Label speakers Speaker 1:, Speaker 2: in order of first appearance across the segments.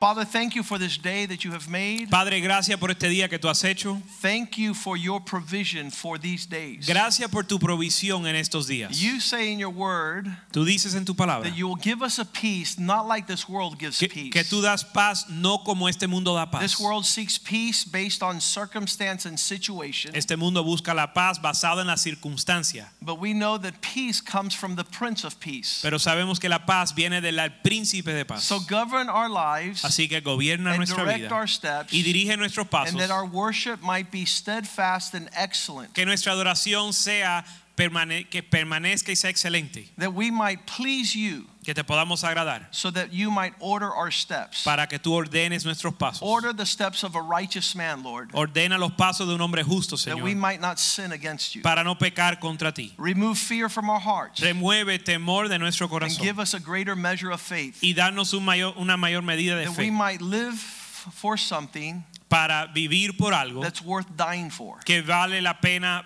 Speaker 1: Father, thank you for this day that you have made.
Speaker 2: Padre, gracias por este día que tú has hecho.
Speaker 1: Thank you for your provision for these days.
Speaker 2: Gracias por tu provisión en estos días.
Speaker 1: You say in your word
Speaker 2: Tú dices en tu palabra
Speaker 1: that you will give us a peace not like this world gives
Speaker 2: que,
Speaker 1: peace.
Speaker 2: que tú das paz no como este mundo da paz.
Speaker 1: This world seeks peace based on circumstance and situation.
Speaker 2: Este mundo busca la paz basada en la circunstancia,
Speaker 1: But we know that peace comes from the Prince of Peace.
Speaker 2: pero sabemos que la paz viene del príncipe de paz.
Speaker 1: So govern our lives
Speaker 2: Así que gobierna nuestra vida y dirige nuestros pasos.
Speaker 1: and that our worship might be steadfast and excellent.
Speaker 2: Que nuestra adoración sea permane- que permanezca y sea excelente,
Speaker 1: That we might please you
Speaker 2: que te podamos agradar,
Speaker 1: so that you might order our steps.
Speaker 2: para que tú ordenes nuestros pasos.
Speaker 1: Order the steps of a righteous man, Lord,
Speaker 2: Ordena los pasos de un hombre justo,
Speaker 1: that we
Speaker 2: Señor,
Speaker 1: might not sin against you.
Speaker 2: para no pecar contra ti.
Speaker 1: Remove fear from our hearts
Speaker 2: Remueve temor de nuestro
Speaker 1: and
Speaker 2: corazón
Speaker 1: give us a greater measure of faith
Speaker 2: y un mayor, una mayor medida de
Speaker 1: that we
Speaker 2: fe
Speaker 1: might live for something
Speaker 2: para vivir por algo
Speaker 1: that's worth dying for.
Speaker 2: que vale la pena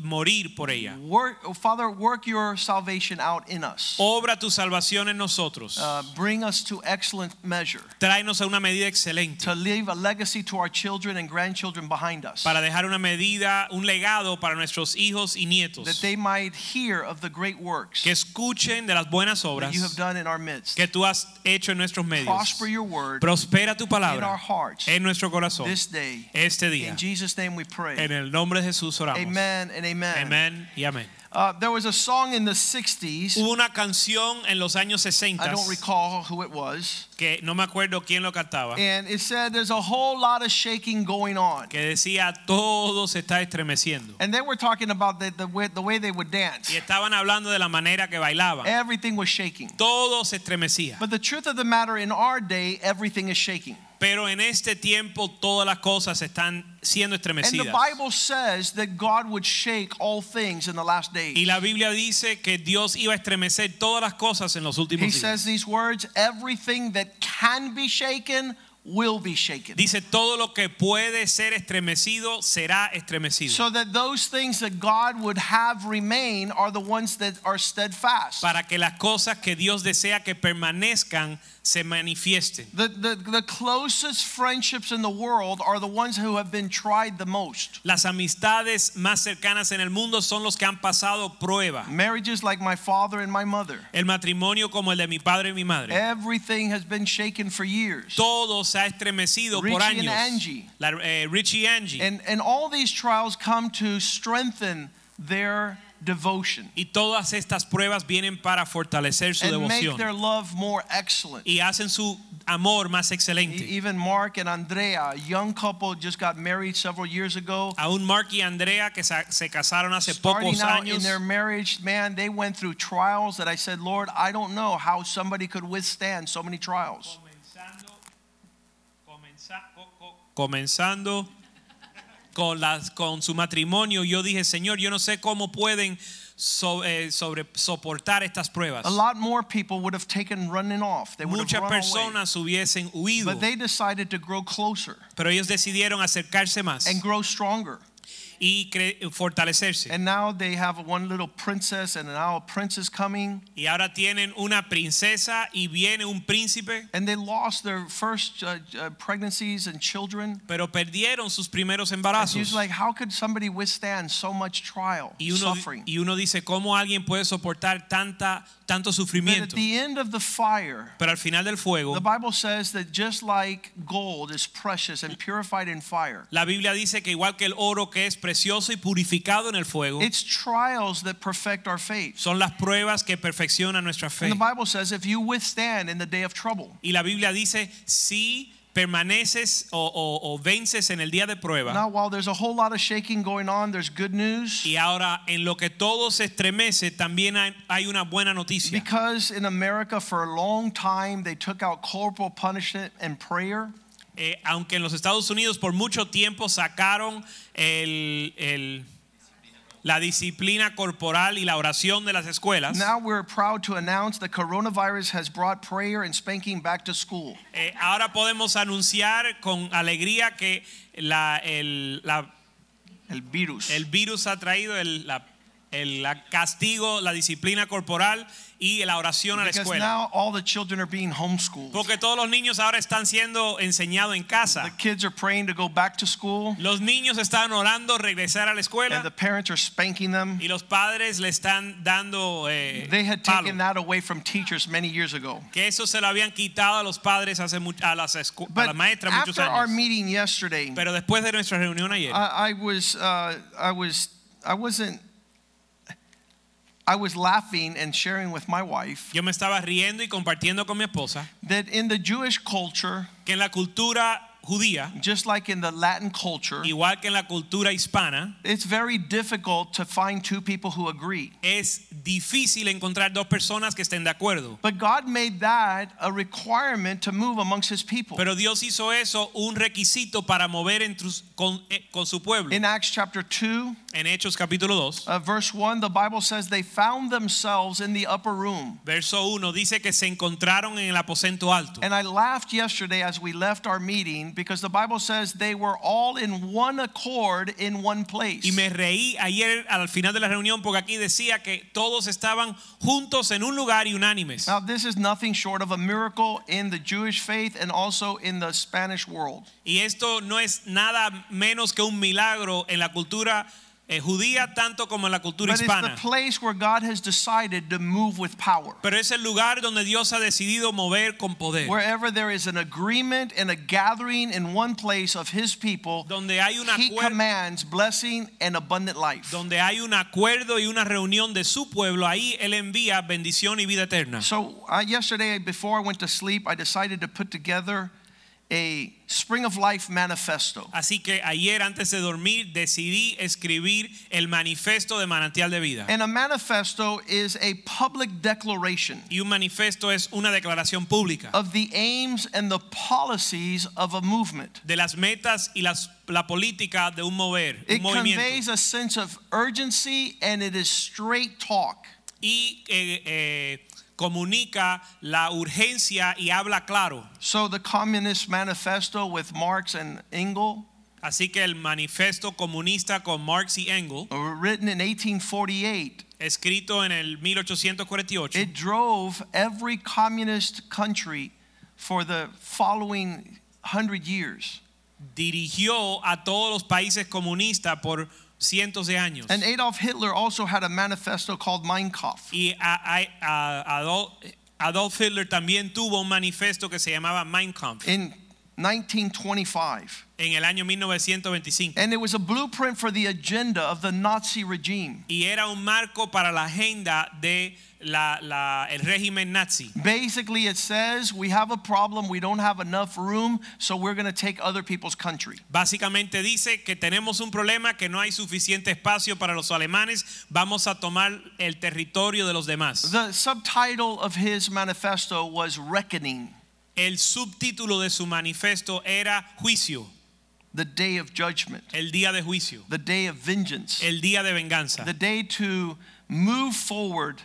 Speaker 2: morir por ella.
Speaker 1: Work, oh, Father, work your salvation out in us.
Speaker 2: Obra tu salvación en nosotros.
Speaker 1: Uh, bring us to excellent measure
Speaker 2: Tráenos a una medida excelente
Speaker 1: to leave a legacy to our children and grandchildren behind us.
Speaker 2: para dejar una medida, un legado para nuestros hijos y nietos.
Speaker 1: That they might hear of the great works
Speaker 2: Que escuchen de las buenas
Speaker 1: that you have done in our midst.
Speaker 2: que tú has hecho en nuestros medios.
Speaker 1: Prosper your word
Speaker 2: Prospera tu
Speaker 1: in our
Speaker 2: palabra
Speaker 1: hearts
Speaker 2: en nuestro corazón
Speaker 1: this day.
Speaker 2: este día.
Speaker 1: In Jesus' name we pray.
Speaker 2: En el nombre de Jesús oramos.
Speaker 1: Amen and amen.
Speaker 2: Amén y amén.
Speaker 1: Uh, there was a song in the 60s.
Speaker 2: Hubo una canción en los años 60
Speaker 1: I don't recall who it was.
Speaker 2: que no me acuerdo quién lo cantaba,
Speaker 1: And it said there's a whole lot of shaking going on.
Speaker 2: que decía todo se está estremeciendo.
Speaker 1: And they were talking about the, the, way, the way they would dance.
Speaker 2: Y estaban hablando de la manera que bailaban.
Speaker 1: Everything was shaking.
Speaker 2: Todo se estremecía.
Speaker 1: But the truth of the matter, in our day, everything is shaking.
Speaker 2: Pero en este tiempo todas las cosas están siendo
Speaker 1: And the
Speaker 2: estremecidas.
Speaker 1: Bible says that God would shake all things in the last days.
Speaker 2: Y la Biblia dice que Dios iba a estremecer todas las cosas en los últimos
Speaker 1: He
Speaker 2: días.
Speaker 1: says these words everything that can be shaken will be shaken.
Speaker 2: Dice todo lo que puede ser estremecido será estremecido.
Speaker 1: So that those things that God would have remain are the ones that are steadfast.
Speaker 2: Para que las cosas que Dios desea que permanezcan se manifiesten.
Speaker 1: The, the, the closest friendships in the world are the ones who have been tried the most.
Speaker 2: Las amistades más cercanas en el mundo son los que han pasado prueba.
Speaker 1: Marriages like my father and my mother.
Speaker 2: El matrimonio como el de mi padre y mi madre.
Speaker 1: Everything has been shaken for years.
Speaker 2: Todo se ha estremecido por
Speaker 1: Richie and. Angie.
Speaker 2: La- eh, Richie Angie.
Speaker 1: And, and all these trials come to strengthen their devotion
Speaker 2: y todas estas pruebas vienen para fortalecer su
Speaker 1: and make their love more excellent.
Speaker 2: y hacen su amor más excelente.
Speaker 1: Even Mark and Andrea, a young couple, just got married several years ago.
Speaker 2: Aún Mark y Andrea que se, casaron hace
Speaker 1: Starting
Speaker 2: pocos
Speaker 1: out in their marriage, man, they went through trials that I said, Lord, I don't know how somebody could withstand so many trials.
Speaker 2: comenzando, comenza- co- co- comenzando con, las, con su matrimonio, yo dije, Señor, yo no sé cómo pueden so- eh, sobre, soportar estas pruebas.
Speaker 1: A lot more people would have taken running off. They would have
Speaker 2: Muchas
Speaker 1: run away.
Speaker 2: personas hubiesen huido,
Speaker 1: But they decided to grow closer
Speaker 2: pero ellos decidieron acercarse más
Speaker 1: and grow stronger.
Speaker 2: Y fortalecerse.
Speaker 1: And now they have one little princess and now a prince is coming.
Speaker 2: Y ahora tienen una princesa y viene un príncipe,
Speaker 1: And they lost their first uh, uh, pregnancies and children.
Speaker 2: pero perdieron sus primeros
Speaker 1: And
Speaker 2: embarazos.
Speaker 1: He's like, how could somebody withstand so much trial,
Speaker 2: Y uno,
Speaker 1: suffering?
Speaker 2: y uno dice, ¿cómo alguien puede soportar tanta, tanto
Speaker 1: But at
Speaker 2: sufrimiento?
Speaker 1: the end of the fire,
Speaker 2: Pero al final del fuego,
Speaker 1: the Bible says that just like gold is precious and purified in fire,
Speaker 2: la Biblia dice que igual que el oro que es precioso y purificado en el fuego,
Speaker 1: it's trials that perfect our faith.
Speaker 2: son las pruebas que perfeccionan nuestra fe.
Speaker 1: And the Bible says if you withstand in the day of trouble.
Speaker 2: Y la Biblia dice, si permaneces o, o- o vences en el día de prueba,
Speaker 1: Now, while there's a whole lot of shaking going on, there's good news.
Speaker 2: y ahora en lo que todo se estremece, también hay, hay una buena noticia.
Speaker 1: Because in America, for a long time, they took out corporal punishment and prayer.
Speaker 2: eh, aunque en los Estados Unidos por mucho tiempo sacaron el, el- la disciplina corporal y la oración de las escuelas,
Speaker 1: Now we're proud to announce the coronavirus has brought prayer and spanking back to school.
Speaker 2: eh, ahora podemos anunciar con alegría que la- el, la-
Speaker 1: El virus.
Speaker 2: el virus ha traído el, la- el castigo, la disciplina corporal y la oración a la
Speaker 1: because
Speaker 2: escuela.
Speaker 1: now all the children are being homeschooled.
Speaker 2: Porque todos los niños ahora están siendo enseñados en
Speaker 1: The
Speaker 2: casa.
Speaker 1: kids are praying to go back to school,
Speaker 2: Los niños están orando regresar a la
Speaker 1: and the
Speaker 2: escuela
Speaker 1: parents are spanking them.
Speaker 2: y los padres le están dando eh,
Speaker 1: They had
Speaker 2: palo.
Speaker 1: taken that away from teachers many years ago.
Speaker 2: que eso se lo habían quitado a los padres hace mu- a las, escu- a
Speaker 1: But
Speaker 2: las maestras muchos
Speaker 1: after our
Speaker 2: años.
Speaker 1: meeting yesterday,
Speaker 2: Pero después de nuestra reunión ayer,
Speaker 1: I, I was, uh, I was, I wasn't, I was laughing and sharing with my wife
Speaker 2: yo me estaba riendo y compartiendo con mi esposa
Speaker 1: that in the Jewish culture,
Speaker 2: que en la cultura judía,
Speaker 1: just like in the Latin culture,
Speaker 2: igual que en la cultura hispana,
Speaker 1: it's very difficult to find two people who agree.
Speaker 2: es difícil encontrar dos personas que estén de acuerdo.
Speaker 1: But God made that a requirement to move amongst his people.
Speaker 2: Pero Dios hizo eso un requisito para mover entre con, eh, con su pueblo.
Speaker 1: In Acts chapter 2,
Speaker 2: En Hechos capítulo 2,
Speaker 1: uh, verse 1, the Bible says they found themselves in the upper room.
Speaker 2: verso 1 dice que se encontraron en el aposento alto.
Speaker 1: And I laughed yesterday as we left our meeting because the Bible says they were all in one accord in one place.
Speaker 2: Y me reí ayer al final de la reunión porque aquí decía que todos estaban juntos en un lugar y unánimes.
Speaker 1: Now, this is nothing short of a miracle in the Jewish faith and also in the Spanish world.
Speaker 2: Y esto no es nada menos que un milagro en la cultura judía tanto como en la cultura
Speaker 1: But it's the
Speaker 2: hispana.
Speaker 1: place where God has decided to move with power.
Speaker 2: Pero es el lugar donde Dios ha decidido mover con poder.
Speaker 1: Wherever there is an agreement and a gathering in one place of his people,
Speaker 2: Donde hay un
Speaker 1: he commands blessing and abundant life.
Speaker 2: donde hay un acuerdo y una reunión de su pueblo, ahí él envía bendición y vida eterna.
Speaker 1: So, uh, yesterday, before I went to sleep, I decided to put together a Spring of Life manifesto.
Speaker 2: Así que ayer antes de dormir decidí escribir el manifiesto de manantial de vida.
Speaker 1: And a manifesto is a public declaration
Speaker 2: Y un manifiesto es una declaración pública
Speaker 1: of the aims and the policies of a movement.
Speaker 2: de las metas y las, la política de un mover, un
Speaker 1: It conveys a sense of urgency and it is straight talk.
Speaker 2: Y eh, eh, comunica la urgencia y habla claro.
Speaker 1: So the Communist Manifesto with Marx and Engel,
Speaker 2: Así que el manifiesto comunista con Marx y Engels,
Speaker 1: uh, written in 1848,
Speaker 2: escrito en el 1848,
Speaker 1: it drove every communist country for the following hundred years.
Speaker 2: dirigió a todos los países comunistas por cientos de años.
Speaker 1: And Adolf Hitler also had a manifesto called Mein Kampf.
Speaker 2: Y a- a- Adolf, Adolf Hitler también tuvo un manifiesto que se llamaba Mein Kampf
Speaker 1: in 1925.
Speaker 2: en el año 1925.
Speaker 1: And it was a blueprint for the agenda of the Nazi regime.
Speaker 2: Y era un marco para la agenda de la, la- el régimen nazi.
Speaker 1: Basically, it says we have a problem, we don't have enough room, so we're going to take other people's country.
Speaker 2: Básicamente dice que tenemos un problema, que no hay suficiente espacio para los alemanes, vamos a tomar el territorio de los demás.
Speaker 1: The subtitle of his manifesto was Reckoning,
Speaker 2: El subtítulo de su manifiesto era Juicio,
Speaker 1: the day of judgment,
Speaker 2: el día de juicio,
Speaker 1: the day of vengeance,
Speaker 2: el día de venganza,
Speaker 1: the day to move forward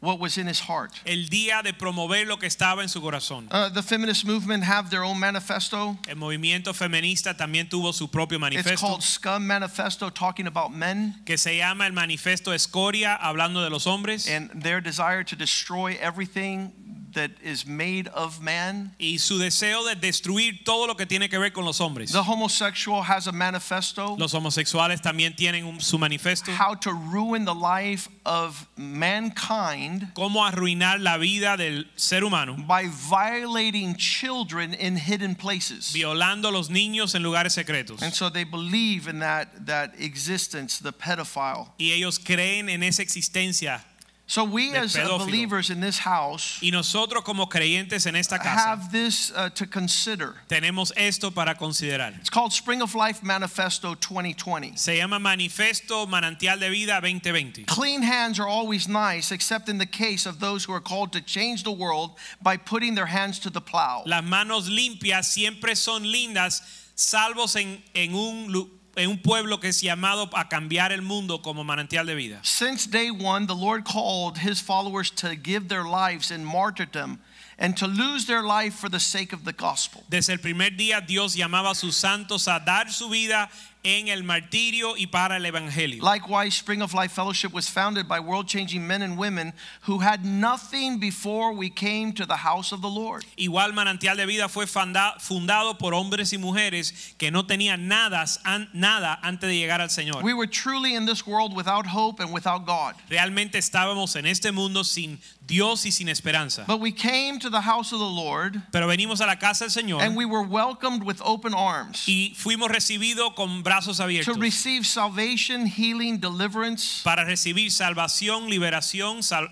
Speaker 1: what was in his heart.
Speaker 2: el día de promover lo que estaba en su corazón.
Speaker 1: Uh, the feminist movement have their own manifesto.
Speaker 2: El movimiento feminista también tuvo su propio
Speaker 1: manifesto.
Speaker 2: It's
Speaker 1: called Scum Manifesto, talking about men
Speaker 2: que se llama el manifiesto Escoria, hablando de los hombres
Speaker 1: and their desire to destroy everything that is made of man.
Speaker 2: y su deseo de destruir todo lo que tiene que ver con los hombres.
Speaker 1: The homosexual has a manifesto.
Speaker 2: Los homosexuales también tienen un- su manifiesto.
Speaker 1: How to ruin the life of mankind
Speaker 2: Cómo arruinar la vida del ser humano,
Speaker 1: by violating children in hidden places.
Speaker 2: violando los niños en lugares secretos.
Speaker 1: And so they believe in that, that existence, the pedophile.
Speaker 2: Y ellos creen en esa existencia.
Speaker 1: So we as uh, believers in this house
Speaker 2: Y nosotros como creyentes en esta casa
Speaker 1: have this uh, to consider.
Speaker 2: tenemos esto para considerar.
Speaker 1: It's called Spring of Life Manifesto 2020.
Speaker 2: Se llama Manifesto Manantial de Vida 2020.
Speaker 1: Clean hands are always nice, except in the case of those who are called to change the world by putting their hands to the plow.
Speaker 2: Las manos limpias siempre son lindas, salvos en, en un, en un pueblo que es llamado a cambiar el mundo como manantial de vida.
Speaker 1: Since day one, the Lord called his followers to give their lives in martyrdom and to lose their life for the sake of the gospel.
Speaker 2: Desde el primer día Dios llamaba a sus santos a dar su vida en el martirio y para el evangelio.
Speaker 1: Likewise, Spring of Life Fellowship was founded by world changing men and women who had nothing before we came to the house of the Lord.
Speaker 2: Igual Manantial de Vida fue funda- fundado por hombres y mujeres que no tenían nada, nada antes de llegar al Señor.
Speaker 1: We were truly in this world without hope and without God.
Speaker 2: Realmente estábamos en este mundo sin Dios y sin esperanza.
Speaker 1: But we came to the house of the Lord
Speaker 2: Pero venimos a la casa del Señor
Speaker 1: and we were welcomed with open arms
Speaker 2: y fuimos recibidos con brazos
Speaker 1: to receive salvation, healing, deliverance,
Speaker 2: para recibir salvación, liberación sal-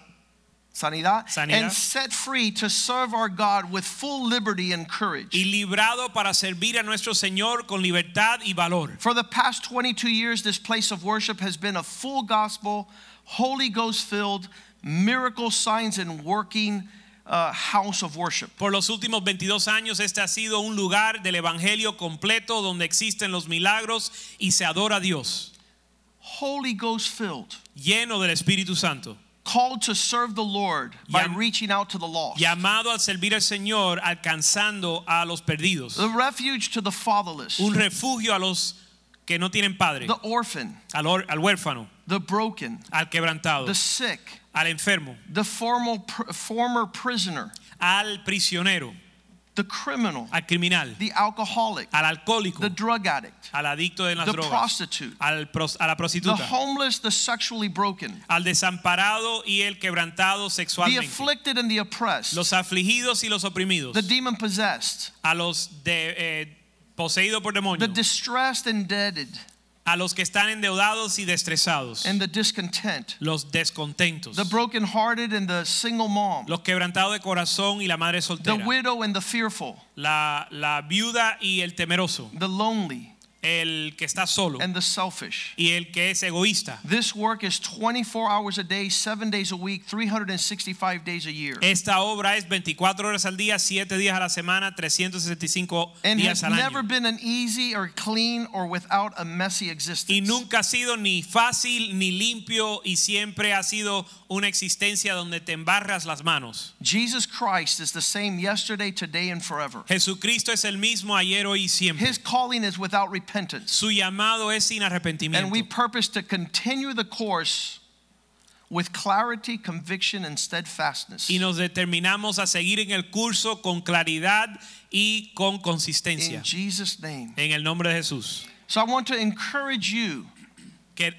Speaker 1: sanidad,
Speaker 2: Sanidad.
Speaker 1: and set free to serve our God with full liberty and courage.
Speaker 2: y librado para servir a nuestro Señor con libertad y valor.
Speaker 1: For the past 22 years, this place of worship has been a full gospel, Holy Ghost filled, miracle signs and working uh, house of worship.
Speaker 2: Por los últimos 22 años este ha sido un lugar del evangelio completo donde existen los milagros y se adora a Dios,
Speaker 1: Holy Ghost filled,
Speaker 2: lleno del Espíritu Santo,
Speaker 1: called to serve the Lord by
Speaker 2: Llam-
Speaker 1: reaching out to the lost.
Speaker 2: llamado al servir al Señor alcanzando a los perdidos,
Speaker 1: The refuge to the fatherless,
Speaker 2: un refugio a los que no tienen padre,
Speaker 1: the orphan,
Speaker 2: al, or- al huérfano,
Speaker 1: the broken,
Speaker 2: al quebrantado,
Speaker 1: the sick,
Speaker 2: al enfermo,
Speaker 1: the former, pr- former prisoner,
Speaker 2: al prisionero,
Speaker 1: the criminal,
Speaker 2: al criminal,
Speaker 1: the alcoholic,
Speaker 2: al alcohólico,
Speaker 1: the drug addict,
Speaker 2: al adicto de las
Speaker 1: the
Speaker 2: drogas,
Speaker 1: prostitute,
Speaker 2: al pros- a la
Speaker 1: the homeless, the sexually broken,
Speaker 2: al desamparado y el quebrantado sexualmente, the
Speaker 1: afflicted and the oppressed,
Speaker 2: los afligidos y los oprimidos,
Speaker 1: the demon possessed,
Speaker 2: a los de, eh, poseídos por
Speaker 1: the distressed and indebted,
Speaker 2: a los que están endeudados y destresados,
Speaker 1: and the discontent,
Speaker 2: los descontentos,
Speaker 1: the brokenhearted and the single mom,
Speaker 2: los quebrantados de corazón y la madre
Speaker 1: the widow and the fearful,
Speaker 2: la, la viuda y el temeroso,
Speaker 1: the lonely
Speaker 2: el que está solo
Speaker 1: and the selfish.
Speaker 2: y el que es egoísta.
Speaker 1: This work is 24 hours a day, 7 days a week, 365 days a year.
Speaker 2: Esta obra es 24 horas al día, 7 días a la semana, 365
Speaker 1: And has
Speaker 2: días al
Speaker 1: never been an easy or clean or without a messy existence.
Speaker 2: Y nunca ha sido ni fácil ni limpio y siempre ha sido una existencia donde te embarras las manos.
Speaker 1: Jesus Christ is the same yesterday, today, and forever.
Speaker 2: Jesucristo es el mismo ayer, hoy y siempre.
Speaker 1: His calling is without repentance.
Speaker 2: Su llamado es sin
Speaker 1: And we purpose to continue the course with clarity, conviction, and steadfastness.
Speaker 2: Y nos determinamos a seguir en el curso con claridad y con
Speaker 1: In
Speaker 2: consistencia.
Speaker 1: Jesus' name.
Speaker 2: En el nombre de Jesús.
Speaker 1: So I want to encourage you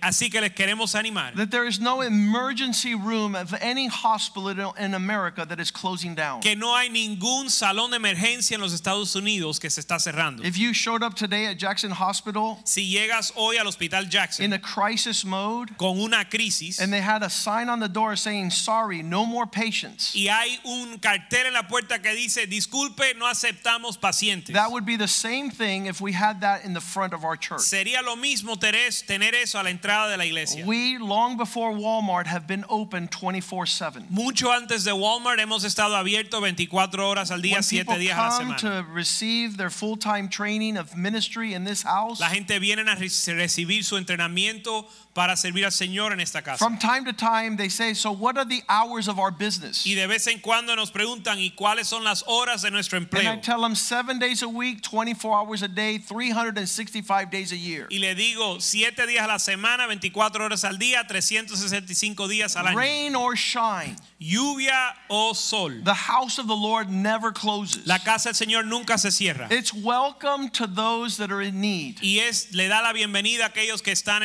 Speaker 2: así que les queremos animar.
Speaker 1: that there is no emergency room of any hospital in America that is closing down.
Speaker 2: Que no hay ningún salón de emergencia en los Estados Unidos que se está cerrando.
Speaker 1: If you showed up today at Jackson Hospital
Speaker 2: Si llegas hoy al Hospital Jackson, in
Speaker 1: a crisis mode
Speaker 2: con una crisis
Speaker 1: and they had a sign on the door saying, sorry, no more patients,
Speaker 2: y hay un cartel en la puerta que dice, disculpe, no aceptamos pacientes.
Speaker 1: that would be the same thing if we had that in the front of our church.
Speaker 2: Sería lo mismo tener tener eso a la entrada de la iglesia.
Speaker 1: We, long before Walmart, have been open 24 7.
Speaker 2: Mucho antes de Walmart hemos estado abiertos 24 horas al día,
Speaker 1: When
Speaker 2: 7
Speaker 1: people
Speaker 2: días a la semana.
Speaker 1: to receive their full time training of ministry in this house,
Speaker 2: La gente viene a re- recibir su entrenamiento para servir al Señor en esta casa.
Speaker 1: from time to time they say, So, what are the hours of our business?
Speaker 2: Y de vez en cuando nos preguntan, ¿y cuáles son las horas de nuestro
Speaker 1: And I
Speaker 2: empleo?
Speaker 1: tell them days a week, 24 hours a day, 365 days a year.
Speaker 2: Y le digo, 7 días a la semana, 24 horas al día, 365 días al año.
Speaker 1: Rain or shine,
Speaker 2: Lluvia o sol.
Speaker 1: the house of the Lord never closes.
Speaker 2: La casa del Señor nunca se cierra.
Speaker 1: It's welcome to those that are in need.
Speaker 2: Y es, le da la bienvenida a aquellos que están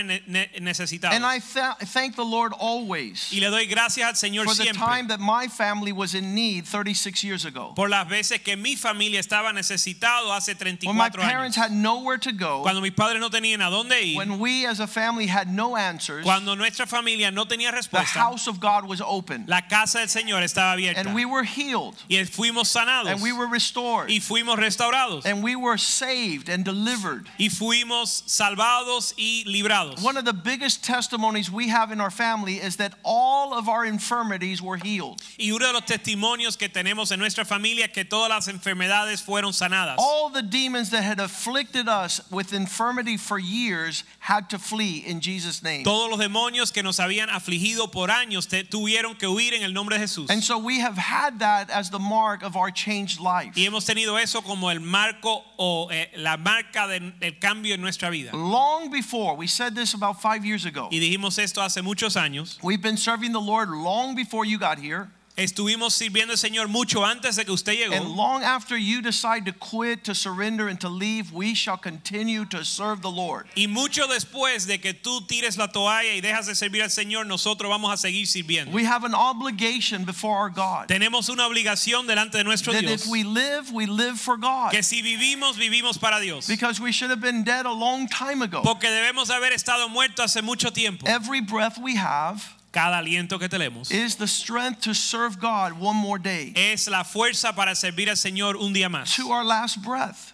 Speaker 2: necesitados.
Speaker 1: And I tha- thank the Lord always
Speaker 2: Y le doy gracias al Señor
Speaker 1: for the
Speaker 2: siempre
Speaker 1: time that my family was in need 36 years ago.
Speaker 2: por las veces que mi familia estaba necesitado hace
Speaker 1: When my
Speaker 2: 34
Speaker 1: parents
Speaker 2: años.
Speaker 1: had nowhere to go,
Speaker 2: Cuando mis padres no tenían a dónde ir,
Speaker 1: when we as a family family had no answers,
Speaker 2: Cuando nuestra familia no tenía
Speaker 1: the
Speaker 2: respuesta,
Speaker 1: house of God was open.
Speaker 2: la casa del Señor estaba abierta.
Speaker 1: And we were healed.
Speaker 2: y fuimos sanados.
Speaker 1: And we were restored.
Speaker 2: y fuimos restaurados.
Speaker 1: And we were saved and delivered.
Speaker 2: y fuimos salvados y librados.
Speaker 1: One of the biggest testimonies we have in our family is that all of our infirmities were healed.
Speaker 2: y uno de los testimonios que tenemos en nuestra familia es que todas las enfermedades fueron sanadas.
Speaker 1: All the demons that had afflicted us with infirmity for years had to flee in Jesus' name.
Speaker 2: Todos los demonios que nos habían afligido por años te- tuvieron que huir en el nombre de Jesús.
Speaker 1: And so we have had that as the mark of our changed life.
Speaker 2: y hemos tenido eso como el marco o eh, la marca de- del cambio en nuestra vida.
Speaker 1: Long before, we said this about five years ago.
Speaker 2: Y dijimos esto hace muchos años.
Speaker 1: We've been serving the Lord long before you got here.
Speaker 2: Estuvimos sirviendo al Señor mucho antes de que usted
Speaker 1: And
Speaker 2: llegó.
Speaker 1: long after you decide to quit, to surrender, and to leave, we shall continue to serve the Lord.
Speaker 2: Y mucho después de que tú tires la toalla y dejas de servir al Señor, nosotros vamos a seguir sirviendo.
Speaker 1: We have an obligation before our God
Speaker 2: Tenemos una obligación delante de nuestro
Speaker 1: that
Speaker 2: Dios.
Speaker 1: if we live, we live for God.
Speaker 2: Que si vivimos, vivimos para Dios.
Speaker 1: Because we should have been dead a long time ago.
Speaker 2: Porque debemos haber estado muertos hace mucho tiempo.
Speaker 1: Every breath we have
Speaker 2: Cada aliento que tenemos
Speaker 1: is the strength to serve God one more day
Speaker 2: es la fuerza para servir al Señor un día más.
Speaker 1: to our last breath.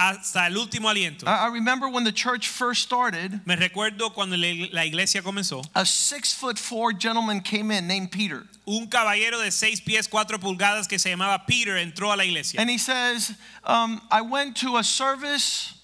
Speaker 2: Hasta el último aliento.
Speaker 1: I remember when the church first started,
Speaker 2: Me recuerdo cuando la iglesia comenzó.
Speaker 1: a six foot four gentleman came in named Peter.
Speaker 2: Un caballero de seis pies cuatro pulgadas que se llamaba Peter entró a la iglesia
Speaker 1: And he says, um, I went to a service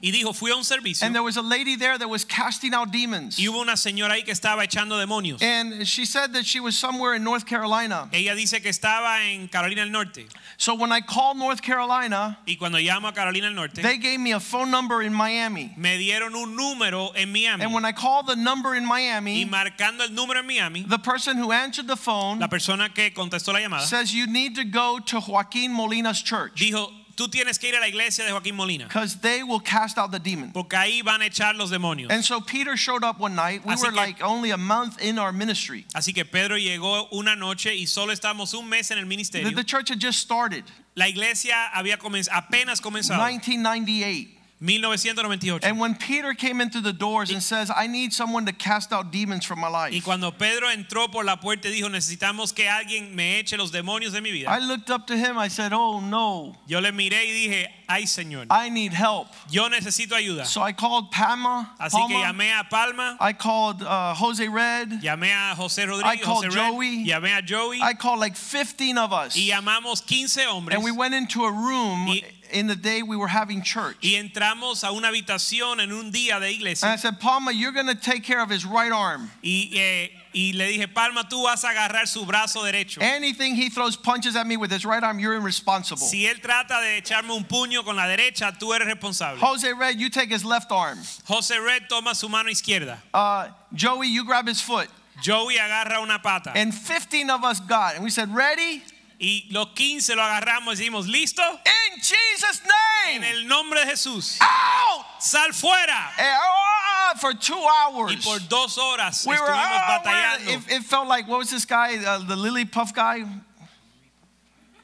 Speaker 2: y dijo fui a un servicio
Speaker 1: and there was a lady there that was casting out demons.
Speaker 2: y hubo una señora ahí que estaba echando demonios.
Speaker 1: And she said that she was somewhere in North Carolina.
Speaker 2: Ella dice que estaba en Carolina del Norte
Speaker 1: So when I called North Carolina,
Speaker 2: y cuando llamo a Carolina del Norte
Speaker 1: they gave me a phone number in Miami.
Speaker 2: me dieron un número en Miami
Speaker 1: And when I called the number in Miami, y
Speaker 2: marcando el número en Miami
Speaker 1: the person who answered the phone
Speaker 2: la persona que contestó la llamada
Speaker 1: says you need to go to Joaquin Molina's church
Speaker 2: dijo tú tienes que ir a la iglesia de Joaquín Molina
Speaker 1: because they will cast out the demon.
Speaker 2: porque ahí van a echar los demonios.
Speaker 1: And so Peter showed up one night. We
Speaker 2: Así
Speaker 1: were
Speaker 2: que-
Speaker 1: like only a month in our ministry.
Speaker 2: Así que Pedro llegó una noche y solo estábamos un mes en el
Speaker 1: The,
Speaker 2: ministerio.
Speaker 1: the church had just started,
Speaker 2: La iglesia había comenz- apenas comenzado,
Speaker 1: 1998.
Speaker 2: 1998.
Speaker 1: And when Peter came in through the doors and says, I need someone to cast out demons from my
Speaker 2: Y
Speaker 1: life,
Speaker 2: cuando Pedro entró por la puerta y dijo, necesitamos que alguien me eche los demonios de mi vida.
Speaker 1: I looked up to him. I said, Oh no,
Speaker 2: Yo le miré y dije, ay Señor,
Speaker 1: I need help.
Speaker 2: yo necesito ayuda.
Speaker 1: So I called Palma.
Speaker 2: Así que
Speaker 1: Palma.
Speaker 2: llamé a Palma,
Speaker 1: I called uh, Jose Red.
Speaker 2: llamé a José Rodríguez.
Speaker 1: I called
Speaker 2: José Red,
Speaker 1: Joey.
Speaker 2: llamé a Joey
Speaker 1: I called like 15 of us.
Speaker 2: y llamamos 15 hombres
Speaker 1: And we went into a room
Speaker 2: Y-
Speaker 1: in the day we were having church.
Speaker 2: y entramos a una habitación en un día de
Speaker 1: And I said, Palma, you're going to take care of his right arm.
Speaker 2: y, eh, y le dije, Palma, tú vas a agarrar su brazo derecho.
Speaker 1: Anything he throws punches at me with his right arm, you're irresponsible.
Speaker 2: Si él trata de echarme un puño con la derecha, tú eres responsable.
Speaker 1: Jose Red, you take his left arm.
Speaker 2: José Red toma su mano izquierda.
Speaker 1: Uh, Joey, you grab his foot.
Speaker 2: Joey agarra una pata.
Speaker 1: And 15 of us got. And we said, Ready?
Speaker 2: Y los 15 lo agarramos y decimos, ¿listo?
Speaker 1: In Jesus' name.
Speaker 2: En el nombre de Jesús.
Speaker 1: Out!
Speaker 2: Sal fuera.
Speaker 1: And, ah, for two hours.
Speaker 2: Y por dos horas
Speaker 1: we
Speaker 2: estuvimos
Speaker 1: we're-
Speaker 2: batallando.
Speaker 1: it, it felt like, what was this guy, uh, the Lilliput guy?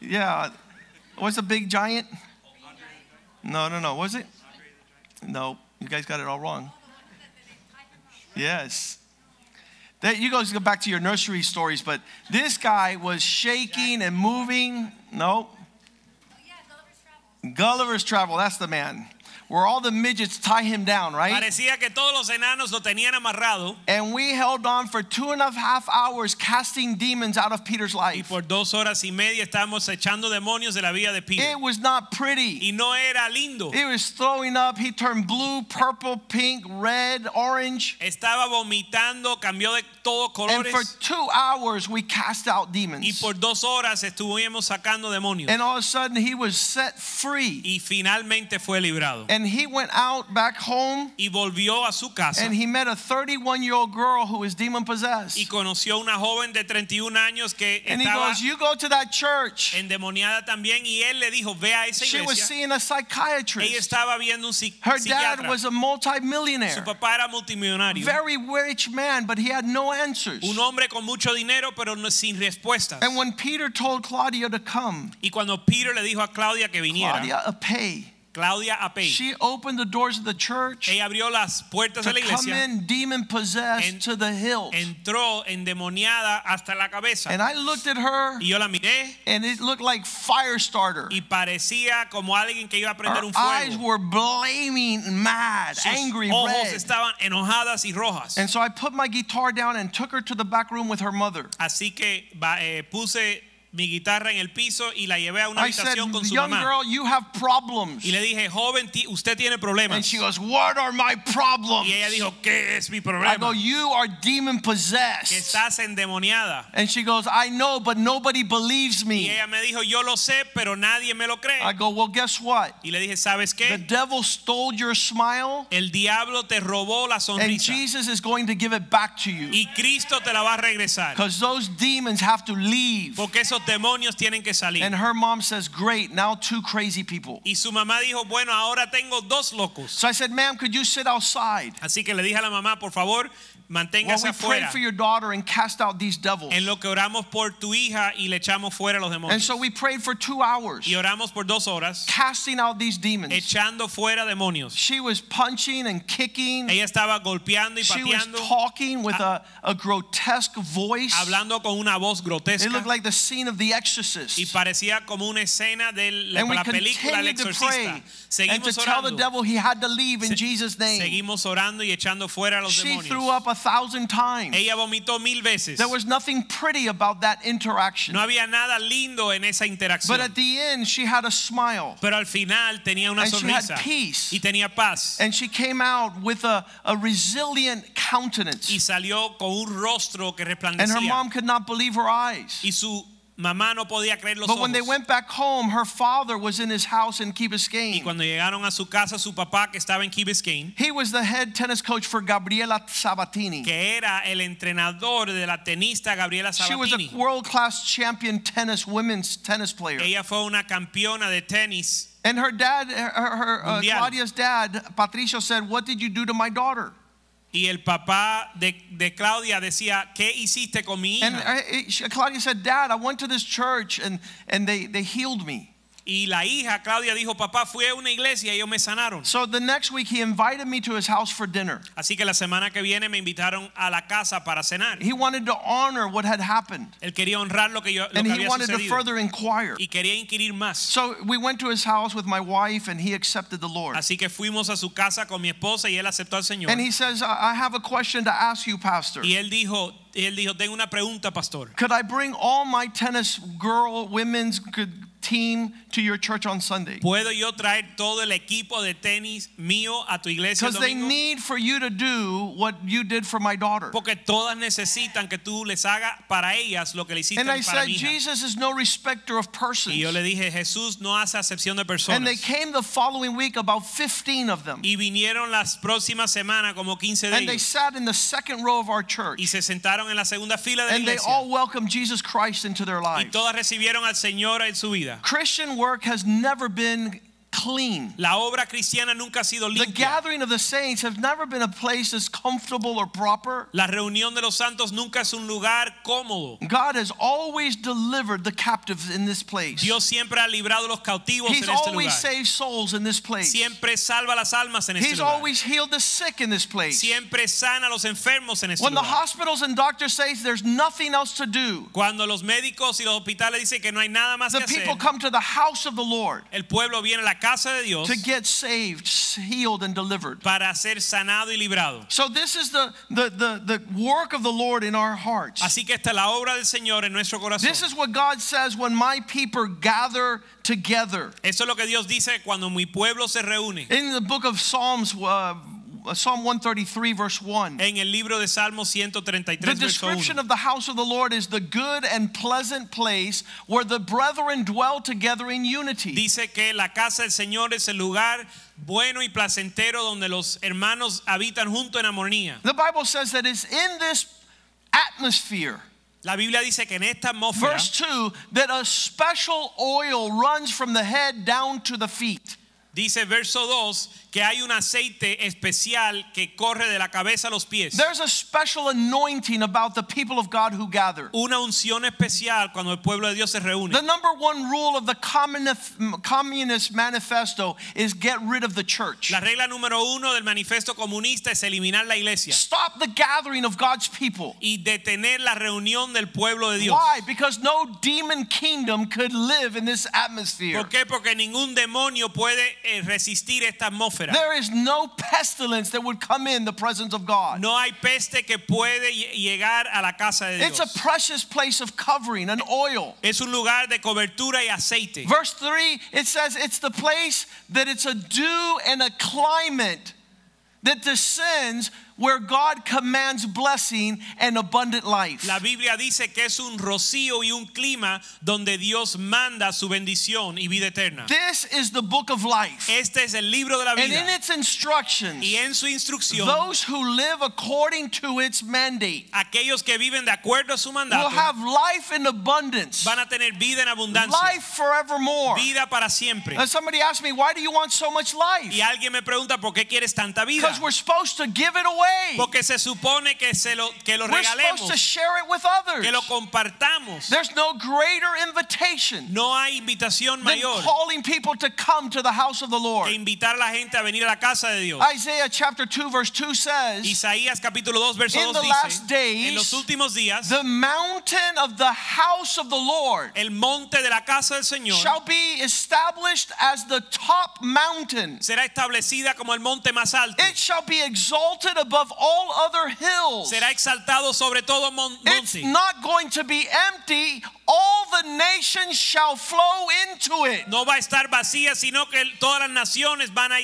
Speaker 1: Yeah. What's the big giant? No, no, no. Was it? No, you guys got it all wrong. Yes. That you guys go back to your nursery stories, but this guy was shaking and moving. No, oh, Gulliver's Travel. That's the man. Where all the midgets tie him down, right?
Speaker 2: Parecía que todos los enanos lo tenían amarrado
Speaker 1: And we held on for two and a half hours casting demons out of Peter's
Speaker 2: y
Speaker 1: life.
Speaker 2: por dos horas y media estábamos echando demonios de la vida de Peter.
Speaker 1: It was not pretty.
Speaker 2: Y no era lindo.
Speaker 1: It was throwing up. He turned blue, purple, pink, red, orange.
Speaker 2: Estaba vomitando, cambió de todos
Speaker 1: And for two hours, we cast out
Speaker 2: Y
Speaker 1: demons.
Speaker 2: por dos horas estuvimos sacando demonios.
Speaker 1: And all of a sudden, he was set free.
Speaker 2: Y finalmente fue librado.
Speaker 1: And he went out back home
Speaker 2: Y volvió a su casa.
Speaker 1: and he met a 31 year old girl who was demon possessed.
Speaker 2: y conoció una joven de 31 años que
Speaker 1: And he
Speaker 2: estaba
Speaker 1: goes, You go to that church.
Speaker 2: endemoniada también y él le dijo, ve a esa
Speaker 1: She was seeing a
Speaker 2: Ella
Speaker 1: psychiatrist.
Speaker 2: estaba viendo un
Speaker 1: Her dad was a multimillionaire.
Speaker 2: Su papá era multimillonario.
Speaker 1: very rich man, but he had no answers.
Speaker 2: Un hombre con mucho dinero pero no- sin respuestas.
Speaker 1: And when Peter told Claudia to come,
Speaker 2: Y cuando Peter le dijo a Claudia que viniera,
Speaker 1: Claudia, Apey.
Speaker 2: Claudia Apey.
Speaker 1: She opened the doors of the church
Speaker 2: Ella abrió las puertas de la
Speaker 1: come in demon possessed
Speaker 2: En-
Speaker 1: to the hills.
Speaker 2: entró endemoniada hasta la cabeza.
Speaker 1: And I looked at her
Speaker 2: Y yo la miré
Speaker 1: and it looked like fire starter.
Speaker 2: y parecía como alguien que iba a prender
Speaker 1: Her
Speaker 2: un
Speaker 1: eyes were blaming, mad,
Speaker 2: Sus
Speaker 1: angry,
Speaker 2: ojos
Speaker 1: red.
Speaker 2: estaban enojadas y rojas.
Speaker 1: And so I put my guitar down and took her to the back room with her mother.
Speaker 2: Así que eh, puse mi guitarra en el piso y la llevé a una
Speaker 1: I said,
Speaker 2: habitación con su
Speaker 1: young
Speaker 2: mamá.
Speaker 1: girl, you have problems.
Speaker 2: Y le dije, joven, ti- usted tiene problemas.
Speaker 1: And she goes, what are my problems?
Speaker 2: Y ella dijo, ¿qué es mi
Speaker 1: I go,
Speaker 2: problema?
Speaker 1: you are demon
Speaker 2: Que
Speaker 1: possessed.
Speaker 2: estás endemoniada.
Speaker 1: And she goes, I know, but nobody believes
Speaker 2: Y
Speaker 1: me.
Speaker 2: ella me dijo, yo lo sé, pero nadie me lo cree.
Speaker 1: I go, well, guess what?
Speaker 2: Y le dije, ¿sabes
Speaker 1: The
Speaker 2: qué?
Speaker 1: devil stole your smile,
Speaker 2: El diablo te robó la
Speaker 1: and
Speaker 2: sonrisa.
Speaker 1: Jesus is going to give it back to you.
Speaker 2: Y Cristo te la va a regresar.
Speaker 1: Because those demons have to leave.
Speaker 2: Porque esos demonios tienen que salir.
Speaker 1: And her mom says, Great, now two crazy people.
Speaker 2: Y su mamá dijo, bueno, ahora tengo dos locos.
Speaker 1: So I said, Ma'am, could you sit outside?
Speaker 2: Así que le dije a la mamá, por favor,
Speaker 1: While
Speaker 2: manténgase
Speaker 1: we prayed
Speaker 2: afuera.
Speaker 1: for your daughter and cast out these devils.
Speaker 2: En lo que oramos por tu hija y le echamos fuera los demonios.
Speaker 1: And so we prayed for two hours,
Speaker 2: Y oramos por dos horas,
Speaker 1: casting out these demons.
Speaker 2: echando fuera demonios.
Speaker 1: She was punching and kicking.
Speaker 2: Ella estaba golpeando y
Speaker 1: She was talking with a, a grotesque voice.
Speaker 2: hablando con una voz grotesca.
Speaker 1: It looked like the scene of The Exorcist.
Speaker 2: y parecía como una escena de la,
Speaker 1: And we
Speaker 2: la película El
Speaker 1: to pray and to
Speaker 2: Seguimos
Speaker 1: tell the devil he had to leave in
Speaker 2: Se-
Speaker 1: Jesus' name.
Speaker 2: Seguimos orando y echando fuera a los
Speaker 1: She
Speaker 2: demonios.
Speaker 1: threw up a thousand times.
Speaker 2: Ella vomitó mil veces.
Speaker 1: There was nothing pretty about that interaction.
Speaker 2: No había nada lindo en esa interacción.
Speaker 1: But at the end, she had a smile.
Speaker 2: Pero al final tenía una
Speaker 1: And she had
Speaker 2: sonrisa
Speaker 1: peace.
Speaker 2: y tenía paz.
Speaker 1: And she came out with a, a resilient countenance.
Speaker 2: y salió con un rostro que resplandecía.
Speaker 1: And her mom could not believe her eyes.
Speaker 2: y su mamá no podía creer los
Speaker 1: But when they went back home, her father was in his house in Key Biscayne.
Speaker 2: y cuando llegaron a su casa, su papá, que estaba en Key Biscayne,
Speaker 1: He was the head tennis coach for Gabriela Sabatini.
Speaker 2: que era el entrenador de la tenista Gabriela Sabatini.
Speaker 1: She was a world class champion tennis, women's tennis player.
Speaker 2: Ella fue una campeona de tenis
Speaker 1: And her dad, her, her uh, Claudia's dad, Patricio, said, What did you do to my daughter?
Speaker 2: Y el papá de, de Claudia decía, ¿qué hiciste con mi
Speaker 1: And
Speaker 2: hija?
Speaker 1: uh, she- Claudia said, Dad, I went to this church and, and they, they healed me.
Speaker 2: Y la hija, Claudia, dijo, papá, fui a una iglesia y ellos me sanaron.
Speaker 1: So the next week, he invited me to his house for dinner.
Speaker 2: Así que la semana que viene me invitaron a la casa para cenar.
Speaker 1: He wanted to honor what had happened,
Speaker 2: Él quería honrar lo que, yo, lo
Speaker 1: and
Speaker 2: que
Speaker 1: he
Speaker 2: había
Speaker 1: wanted to further inquire.
Speaker 2: Y quería inquirir más.
Speaker 1: So we went to his house with my wife, and he accepted the Lord.
Speaker 2: Así que fuimos a su casa con mi esposa y él aceptó al Señor.
Speaker 1: And he says, I I have a question to ask you, Pastor.
Speaker 2: Y él dijo, y él dijo, tengo una pregunta, pastor.
Speaker 1: Could I bring all my tennis girl, women's good team to your church on Sunday?
Speaker 2: ¿Puedo yo traer todo el equipo de tenis mío a tu iglesia
Speaker 1: Because they need for you to do what you did for my daughter.
Speaker 2: Porque todas necesitan que tú les hagas para ellas lo que le hiciste
Speaker 1: And I
Speaker 2: para
Speaker 1: said,
Speaker 2: mi hija.
Speaker 1: Jesus is no respecter of persons.
Speaker 2: Y yo le dije, Jesús no hace acepción de personas.
Speaker 1: And they came the following week, about 15 of them.
Speaker 2: Y vinieron las próximas semanas como 15 de
Speaker 1: And they sat in the second row of our church.
Speaker 2: Y se sentaron en la segunda fila de la iglesia.
Speaker 1: And they all welcomed Jesus Christ into their lives.
Speaker 2: Y todas recibieron al Señor en su vida.
Speaker 1: Christian work has never been clean.
Speaker 2: La obra cristiana nunca ha sido
Speaker 1: The
Speaker 2: limpia.
Speaker 1: gathering of the saints has never been a place that's comfortable or proper.
Speaker 2: La reunión de los santos nunca es un lugar cómodo.
Speaker 1: God has always delivered the captives in this place.
Speaker 2: Dios siempre ha librado los cautivos
Speaker 1: He's
Speaker 2: en este
Speaker 1: always
Speaker 2: lugar.
Speaker 1: saved souls in this place.
Speaker 2: Siempre salva las almas en este
Speaker 1: He's
Speaker 2: lugar.
Speaker 1: always healed the sick in this place.
Speaker 2: Siempre sana a los enfermos en este
Speaker 1: When the
Speaker 2: lugar.
Speaker 1: hospitals and doctors say there's nothing else to do,
Speaker 2: Cuando los médicos y los hospitales dicen que no hay nada más
Speaker 1: the
Speaker 2: que
Speaker 1: people
Speaker 2: hacer,
Speaker 1: come to the house of the Lord
Speaker 2: el pueblo viene a la casa de Dios
Speaker 1: to get saved, healed, and delivered.
Speaker 2: para ser sanado y librado.
Speaker 1: So this is the, the, the, the work of the Lord in our hearts.
Speaker 2: Así que esta es la obra del Señor en nuestro corazón.
Speaker 1: This is what God says when my people gather together.
Speaker 2: Eso es lo que Dios dice cuando mi pueblo se reúne.
Speaker 1: In the book of Psalms, uh, Psalm 133, verse 1.
Speaker 2: En el libro de Salmos
Speaker 1: The
Speaker 2: 133, verso
Speaker 1: description of the house of the Lord is the good and pleasant place where the brethren dwell together in unity.
Speaker 2: Dice que la casa del Señor es el lugar bueno y placentero donde los hermanos habitan junto en armonía.
Speaker 1: The Bible says that it's in this atmosphere,
Speaker 2: La Biblia dice que en esta atmósfera
Speaker 1: verse 2, that a special oil runs from the head down to the feet.
Speaker 2: Dice verso 2 que hay un aceite especial que corre de la cabeza a los pies.
Speaker 1: There's a special anointing about the people of God who gather.
Speaker 2: Una unción especial cuando el pueblo de Dios se reúne.
Speaker 1: The number one rule of the Communist, Manifesto is get rid of the church.
Speaker 2: La regla número uno del manifiesto comunista es eliminar la iglesia
Speaker 1: Stop the gathering of God's people.
Speaker 2: y detener la reunión del pueblo de Dios.
Speaker 1: Why? Because no demon kingdom could live in this atmosphere.
Speaker 2: ¿Por qué? Porque ningún demonio puede Eh, resistir esta atmósfera.
Speaker 1: There is no pestilence that would come in the presence of God.
Speaker 2: No hay peste que puede llegar a la casa de Dios.
Speaker 1: It's a precious place of covering, and oil.
Speaker 2: Es un lugar de cobertura y aceite.
Speaker 1: Verse 3, it says it's the place that it's a dew and a climate that descends where God commands blessing and abundant life.
Speaker 2: La Biblia dice que es un rocío y un clima donde Dios manda su bendición y vida eterna.
Speaker 1: This is the book of life.
Speaker 2: Este es el libro de la vida.
Speaker 1: And in its instructions,
Speaker 2: Y en su instrucción,
Speaker 1: those who live according to its mandate
Speaker 2: aquellos que viven de acuerdo a su mandato, will
Speaker 1: have life in abundance,
Speaker 2: van a tener vida en abundancia,
Speaker 1: life forevermore.
Speaker 2: vida para siempre.
Speaker 1: And somebody asked me, why do you want so much life?
Speaker 2: Y alguien me pregunta por qué quieres tanta vida.
Speaker 1: Because we're supposed to give it away.
Speaker 2: Porque se supone que se lo que lo
Speaker 1: We're supposed to
Speaker 2: regalemos,
Speaker 1: share it with others.
Speaker 2: que lo compartamos.
Speaker 1: There's no greater invitation
Speaker 2: No hay invitación
Speaker 1: than
Speaker 2: mayor
Speaker 1: calling people to come to the house of the Lord.
Speaker 2: que invitar a la gente a venir a la casa de Dios.
Speaker 1: Isaiah chapter 2 verse 2 says,
Speaker 2: Isaías capítulo 2 verso
Speaker 1: In
Speaker 2: 2
Speaker 1: the last days,
Speaker 2: en los últimos días,
Speaker 1: "The mountain of the house of the Lord
Speaker 2: el monte de la casa del Señor
Speaker 1: shall be established as the top mountain.
Speaker 2: será establecida como el monte más alto.
Speaker 1: It shall be exalted above all other hills."
Speaker 2: Será exaltado sobre todo mon-
Speaker 1: It's not going to be empty. All the nations shall flow into it.
Speaker 2: No va a estar vacía, sino que todas las naciones van a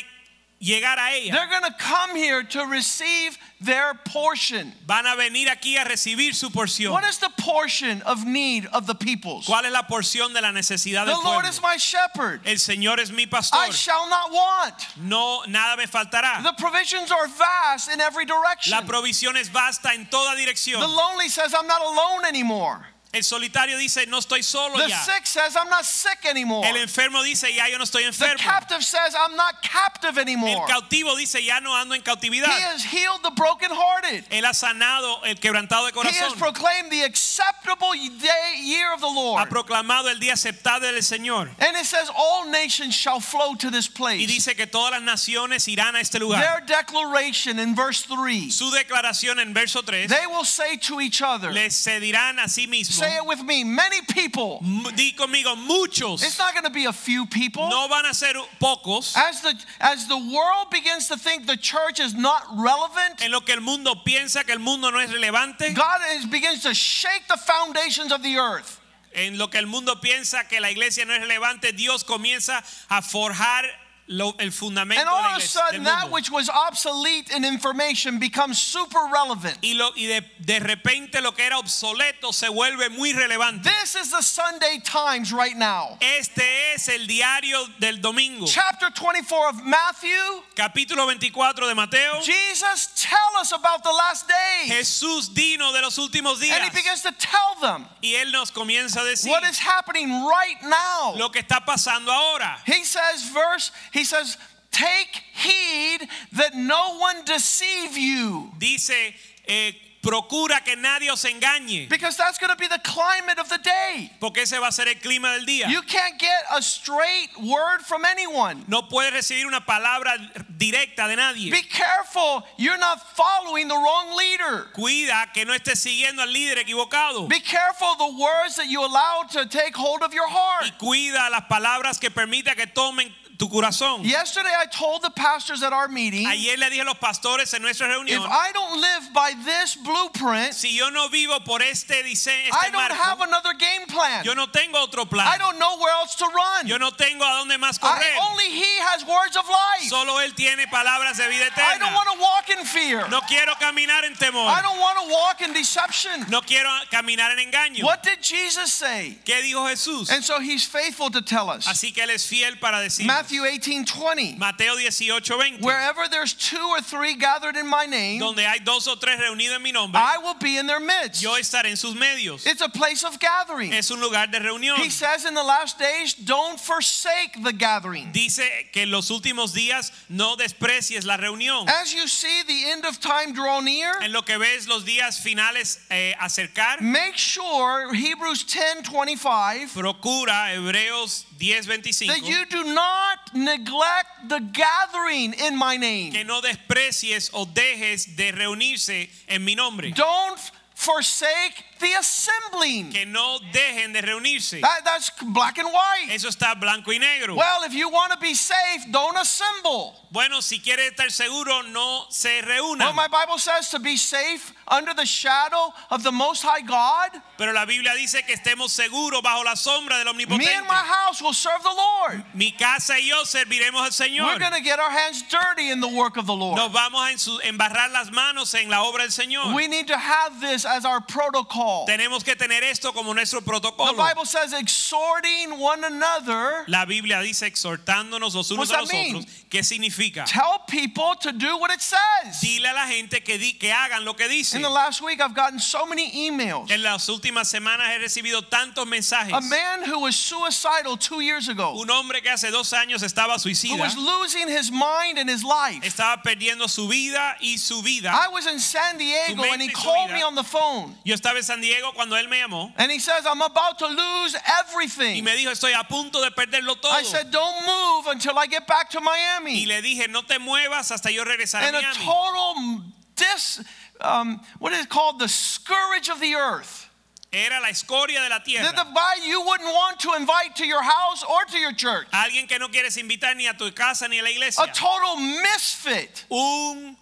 Speaker 2: llegar a ella.
Speaker 1: They're going to come here to receive their portion.
Speaker 2: Van a venir aquí a recibir su porción.
Speaker 1: What is the portion of need of the peoples?
Speaker 2: ¿Cuál es la porción de la necesidad
Speaker 1: The
Speaker 2: del
Speaker 1: Lord is my shepherd.
Speaker 2: El Señor es mi pastor.
Speaker 1: I shall not want.
Speaker 2: No, nada me faltará.
Speaker 1: The provisions are vast in every direction.
Speaker 2: La provisión es vasta en toda dirección.
Speaker 1: The lonely says, I'm not alone anymore.
Speaker 2: El solitario dice, no estoy solo
Speaker 1: The
Speaker 2: ya.
Speaker 1: sick says, I'm not sick anymore.
Speaker 2: El enfermo dice, ya yo no estoy
Speaker 1: The
Speaker 2: enfermo.
Speaker 1: captive says, I'm not captive
Speaker 2: El
Speaker 1: anymore.
Speaker 2: cautivo dice, ya no ando en
Speaker 1: He has healed the brokenhearted.
Speaker 2: Él ha sanado el quebrantado de
Speaker 1: He has proclaimed the acceptable day, year of the Lord.
Speaker 2: Ha proclamado el día aceptado del Señor.
Speaker 1: And it says, All nations shall flow to this
Speaker 2: Y
Speaker 1: place.
Speaker 2: dice que todas las naciones irán a este lugar.
Speaker 1: Their declaration in verse 3
Speaker 2: Su declaración en verso 3
Speaker 1: they will say to each other,
Speaker 2: les cedirán a sí mismos.
Speaker 1: Say it with me, many people.
Speaker 2: Di conmigo, muchos.
Speaker 1: It's not going to be a few people.
Speaker 2: No van a ser pocos.
Speaker 1: As the as the world begins to think the church is not relevant,
Speaker 2: En lo que el mundo piensa que el mundo no es relevante.
Speaker 1: God is, begins to shake the foundations of the earth.
Speaker 2: En lo que el mundo piensa que la iglesia no es relevante, Dios comienza a forjar lo- el fundamento
Speaker 1: And all of a sudden, that which was obsolete in information becomes super relevant.
Speaker 2: Y, lo, y de, de repente lo que era obsoleto se vuelve muy relevante.
Speaker 1: This is the Sunday Times right now.
Speaker 2: Este es el diario del domingo.
Speaker 1: Chapter 24 of Matthew.
Speaker 2: Capítulo 24 de Mateo.
Speaker 1: Jesus, tell us about the last days.
Speaker 2: Jesús dino de los últimos días.
Speaker 1: And he begins to tell them
Speaker 2: Y él nos comienza a decir
Speaker 1: what is happening right now.
Speaker 2: lo que está pasando ahora.
Speaker 1: He says, verse, he says, take heed that no one deceive you.
Speaker 2: Dice, eh, procura que nadie os engañe.
Speaker 1: Because that's going to be the climate of the day.
Speaker 2: Porque ese va a ser el clima del día.
Speaker 1: You can't get a straight word from anyone.
Speaker 2: No puedes recibir una palabra directa de nadie.
Speaker 1: Be careful you're not following the wrong leader.
Speaker 2: Cuida que no estés siguiendo al líder equivocado.
Speaker 1: Be careful the words that you allow to take hold of your heart.
Speaker 2: Y cuida las palabras que permita que tomen tu corazón.
Speaker 1: Yesterday I told the pastors at our meeting
Speaker 2: Ayer le dije a los pastores en nuestra reunión.
Speaker 1: if I don't live by this blueprint,
Speaker 2: si yo no vivo por este diseño,
Speaker 1: I don't have another game plan.
Speaker 2: yo no tengo otro plan.
Speaker 1: I don't know where else to run.
Speaker 2: Yo no tengo a dónde más
Speaker 1: I,
Speaker 2: correr.
Speaker 1: only He has words of life.
Speaker 2: Solo él tiene palabras de vida eterna.
Speaker 1: I don't want to walk in fear.
Speaker 2: No quiero caminar en temor.
Speaker 1: I don't want to walk in deception.
Speaker 2: No quiero caminar en engaño.
Speaker 1: What did Jesus say?
Speaker 2: ¿Qué dijo Jesús?
Speaker 1: And so He's faithful to tell us.
Speaker 2: Así que él es fiel para decir.
Speaker 1: Matthew Matthew 18 20.
Speaker 2: Mateo 18, 20.
Speaker 1: Wherever there's two or three gathered in my name,
Speaker 2: Donde hay dos o tres reunidos en mi nombre,
Speaker 1: I will be in their midst.
Speaker 2: yo estaré en sus medios.
Speaker 1: It's a place of gathering.
Speaker 2: Es un lugar de reunión.
Speaker 1: He says in the last days, don't forsake the gathering.
Speaker 2: Dice que en los últimos días no desprecies la reunión.
Speaker 1: As you see the end of time draw near,
Speaker 2: En lo que ves los días finales eh, acercar,
Speaker 1: make sure Hebrews 10 25
Speaker 2: procura Hebreos 10,
Speaker 1: that you do not neglect the gathering in my name.
Speaker 2: que no desprecies o dejes de reunirse en mi nombre.
Speaker 1: Don't forsake the assembling.
Speaker 2: Que no dejen de reunirse.
Speaker 1: That- that's black and white.
Speaker 2: Eso está blanco y negro.
Speaker 1: Well, if you want to be safe, don't assemble.
Speaker 2: Bueno, si quieres estar seguro, no se
Speaker 1: Well,
Speaker 2: reúnan.
Speaker 1: my Bible says to be safe under the shadow of the Most High God.
Speaker 2: Pero la Biblia dice que estemos seguros bajo la sombra del Omnipotente.
Speaker 1: Me and my house will serve the Lord.
Speaker 2: Mi casa y yo serviremos al Señor.
Speaker 1: We're going to get our hands dirty in the work of the Lord.
Speaker 2: Nos vamos a embarrar las manos en la obra del Señor.
Speaker 1: We need to have this as our protocol.
Speaker 2: Tenemos que tener esto como nuestro protocolo. The.
Speaker 1: Bible says exhorting one another.
Speaker 2: La Biblia dice exhortándonos los unos a los otros. ¿Qué significa?
Speaker 1: Tell people to do what it says.
Speaker 2: Dile a la gente que, di- que hagan lo que dice.
Speaker 1: In the last week, I've gotten so many emails.
Speaker 2: En las últimas semanas he recibido tantos mensajes.
Speaker 1: A man who was suicidal two years ago,
Speaker 2: Un hombre que hace dos años estaba suicida.
Speaker 1: who was losing his mind and his life.
Speaker 2: estaba perdiendo su vida y su vida.
Speaker 1: I was in San Diego and he
Speaker 2: mente y su
Speaker 1: called me on the phone.
Speaker 2: Yo estaba en San Diego cuando él me llamó
Speaker 1: And he says, I'm about to lose everything.
Speaker 2: y me dijo, estoy a punto de perderlo todo.
Speaker 1: I said, Don't move until I get back to Miami.
Speaker 2: Y le dije, no te muevas hasta yo regresar a Miami.
Speaker 1: And a total dis, um, what is it called? The scourge of the earth.
Speaker 2: Era la escoria de la
Speaker 1: That
Speaker 2: tierra.
Speaker 1: the guy you wouldn't want to invite to your house or to your church.
Speaker 2: Alguien que no quieres invitar ni a tu casa ni a la iglesia.
Speaker 1: A total misfit.
Speaker 2: Un,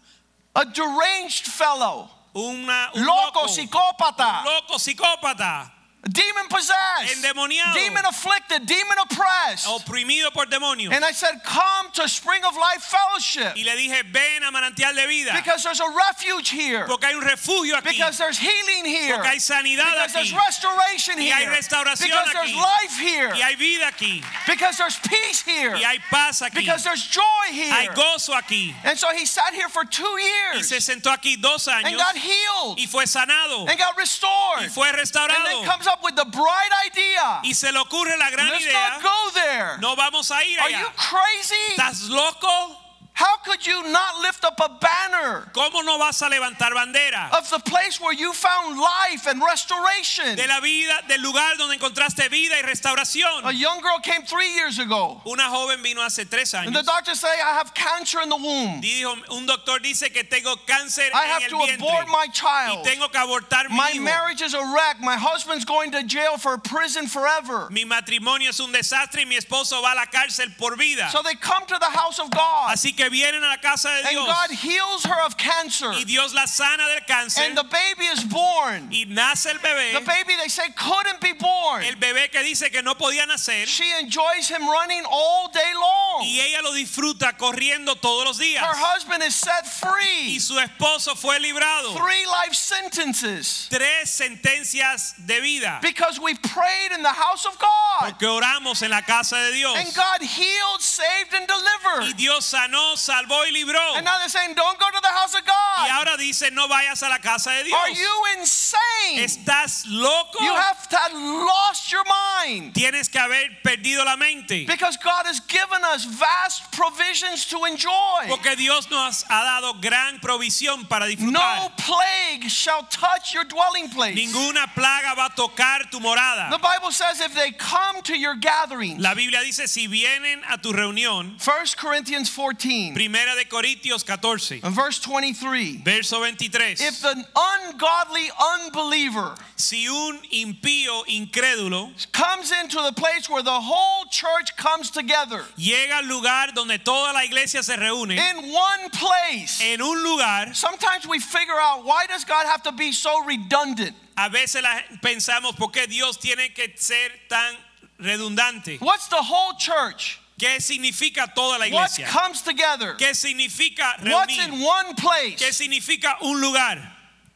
Speaker 1: A deranged fellow.
Speaker 2: una, un
Speaker 1: Loco,
Speaker 2: loco,
Speaker 1: psicópata.
Speaker 2: un loco psicópata,
Speaker 1: Demon possessed.
Speaker 2: Endemoniado.
Speaker 1: Demon afflicted. Demon oppressed.
Speaker 2: oprimido por demonios.
Speaker 1: And I said, Come to Spring of Life Fellowship.
Speaker 2: Y le dije, ven a manantial de vida.
Speaker 1: Because there's a refuge here.
Speaker 2: Porque hay un refugio aquí.
Speaker 1: Because there's healing here.
Speaker 2: Porque hay sanidad
Speaker 1: Because there's
Speaker 2: aquí.
Speaker 1: restoration
Speaker 2: Y hay
Speaker 1: here.
Speaker 2: restauración
Speaker 1: Because there's life here.
Speaker 2: Y hay vida aquí.
Speaker 1: Because there's peace here.
Speaker 2: Y hay paz aquí.
Speaker 1: Because there's joy
Speaker 2: Hay
Speaker 1: here.
Speaker 2: gozo aquí.
Speaker 1: And so he sat here for two
Speaker 2: Y
Speaker 1: years
Speaker 2: se sentó aquí dos
Speaker 1: and got healed
Speaker 2: y fue sanado
Speaker 1: and got restored.
Speaker 2: y fue
Speaker 1: And then comes up with the bright idea.
Speaker 2: Y se le ocurre la gran
Speaker 1: Let's
Speaker 2: idea.
Speaker 1: not go there.
Speaker 2: No vamos a ir
Speaker 1: Are you crazy?
Speaker 2: ¿Estás loco?
Speaker 1: How could you not lift up a banner
Speaker 2: ¿Cómo no vas a levantar bandera?
Speaker 1: of the place where you found life and restoration?
Speaker 2: De la vida, del lugar donde encontraste vida y
Speaker 1: A
Speaker 2: restauración.
Speaker 1: young girl came three years ago.
Speaker 2: Una joven vino hace tres
Speaker 1: And the
Speaker 2: años.
Speaker 1: doctors say, I have cancer in the womb.
Speaker 2: Dijo, un doctor dice que tengo cáncer
Speaker 1: I
Speaker 2: en
Speaker 1: have
Speaker 2: el
Speaker 1: to
Speaker 2: vientre
Speaker 1: abort my
Speaker 2: y
Speaker 1: child.
Speaker 2: tengo que abortar mi
Speaker 1: My
Speaker 2: hijo.
Speaker 1: marriage is a wreck. My husband's going to jail for prison forever.
Speaker 2: Mi matrimonio es un desastre y mi esposo va a la cárcel por vida.
Speaker 1: So they come to the house of God.
Speaker 2: Así que vienen a la casa de
Speaker 1: And God heals her of cancer.
Speaker 2: y Dios la sana del cáncer
Speaker 1: And the baby is born.
Speaker 2: y nace el bebé.
Speaker 1: The baby, they say, couldn't be born.
Speaker 2: El bebé que dice que no podía nacer
Speaker 1: She enjoys him running all day long.
Speaker 2: y ella lo disfruta corriendo todos los días.
Speaker 1: Her husband is set free.
Speaker 2: Y su esposo fue librado.
Speaker 1: Three life sentences.
Speaker 2: Tres sentencias de vida.
Speaker 1: Because we prayed in the house of God.
Speaker 2: Porque oramos en la casa de Dios.
Speaker 1: And God healed, saved, and delivered. Y.
Speaker 2: Dios sanó, salvó y libró.
Speaker 1: And now they're saying, don't go to the house of
Speaker 2: Y
Speaker 1: God.
Speaker 2: ahora dice, no vayas a la casa de Dios.
Speaker 1: Are you insane?
Speaker 2: ¿Estás loco?
Speaker 1: You have to lost your mind.
Speaker 2: Tienes que haber perdido la mente.
Speaker 1: Because God has given us vast provisions to enjoy.
Speaker 2: Porque Dios nos ha dado gran provisión para
Speaker 1: No
Speaker 2: disfrutar.
Speaker 1: plague shall touch your dwelling place.
Speaker 2: Ninguna plaga va a tocar tu morada.
Speaker 1: The Bible says if they come to your gatherings,
Speaker 2: La Biblia dice, si vienen a tu reunión,
Speaker 1: 1 Corinthians 14
Speaker 2: Primera de Corintios 14,
Speaker 1: and verse 23,
Speaker 2: verso 23.
Speaker 1: if the ungodly unbeliever
Speaker 2: Si un impío incrédulo
Speaker 1: comes into the place where the whole church comes together
Speaker 2: llega al lugar donde toda la iglesia se reúne,
Speaker 1: in one place,
Speaker 2: en un lugar,
Speaker 1: sometimes we figure out why does God have to be so redundant?
Speaker 2: a veces la- pensamos, ¿por qué Dios tiene que ser tan redundante?
Speaker 1: What's the whole church?
Speaker 2: ¿Qué significa toda la
Speaker 1: What comes together?
Speaker 2: ¿Qué significa
Speaker 1: What's in one
Speaker 2: ¿Qué
Speaker 1: place?
Speaker 2: significa un lugar?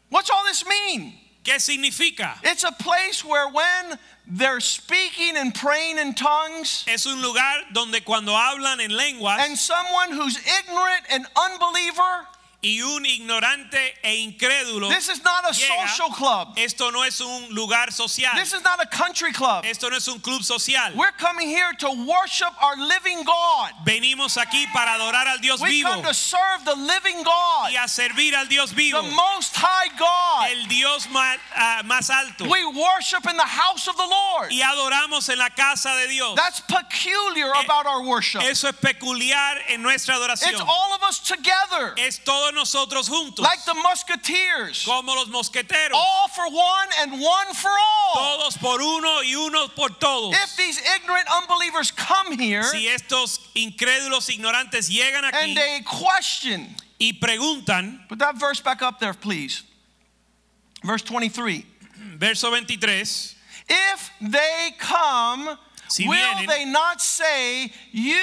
Speaker 1: What's all this mean?
Speaker 2: ¿Qué significa?
Speaker 1: It's a place where when they're speaking and praying in tongues,
Speaker 2: Es un lugar donde cuando hablan en lenguas
Speaker 1: and someone who's ignorant and unbeliever,
Speaker 2: y un ignorante e incrédulo,
Speaker 1: this is not a
Speaker 2: llega,
Speaker 1: social club.
Speaker 2: esto no es un lugar social,
Speaker 1: This is not a country club.
Speaker 2: esto no es un club social.
Speaker 1: We're coming here to worship our living God.
Speaker 2: Venimos aquí para adorar al Dios
Speaker 1: We
Speaker 2: vivo
Speaker 1: come to serve the living God,
Speaker 2: y a servir al Dios vivo,
Speaker 1: the most high God.
Speaker 2: el Dios más, ah, más alto.
Speaker 1: We worship in the house of the Lord.
Speaker 2: Y adoramos en la casa de Dios.
Speaker 1: That's peculiar about our worship.
Speaker 2: Eso es peculiar en nuestra adoración.
Speaker 1: It's all of us together,
Speaker 2: Es todos nosotros juntos,
Speaker 1: like the musketeers,
Speaker 2: como los mosqueteros,
Speaker 1: all for one and one for all.
Speaker 2: todos por uno y uno por todos.
Speaker 1: If these ignorant unbelievers come here
Speaker 2: Si estos incrédulos ignorantes llegan aquí
Speaker 1: and they question,
Speaker 2: y preguntan,
Speaker 1: put that verse back up there, please. Verse 23.
Speaker 2: verso 23,
Speaker 1: If they come,
Speaker 2: Si
Speaker 1: will
Speaker 2: vienen-
Speaker 1: they not say, You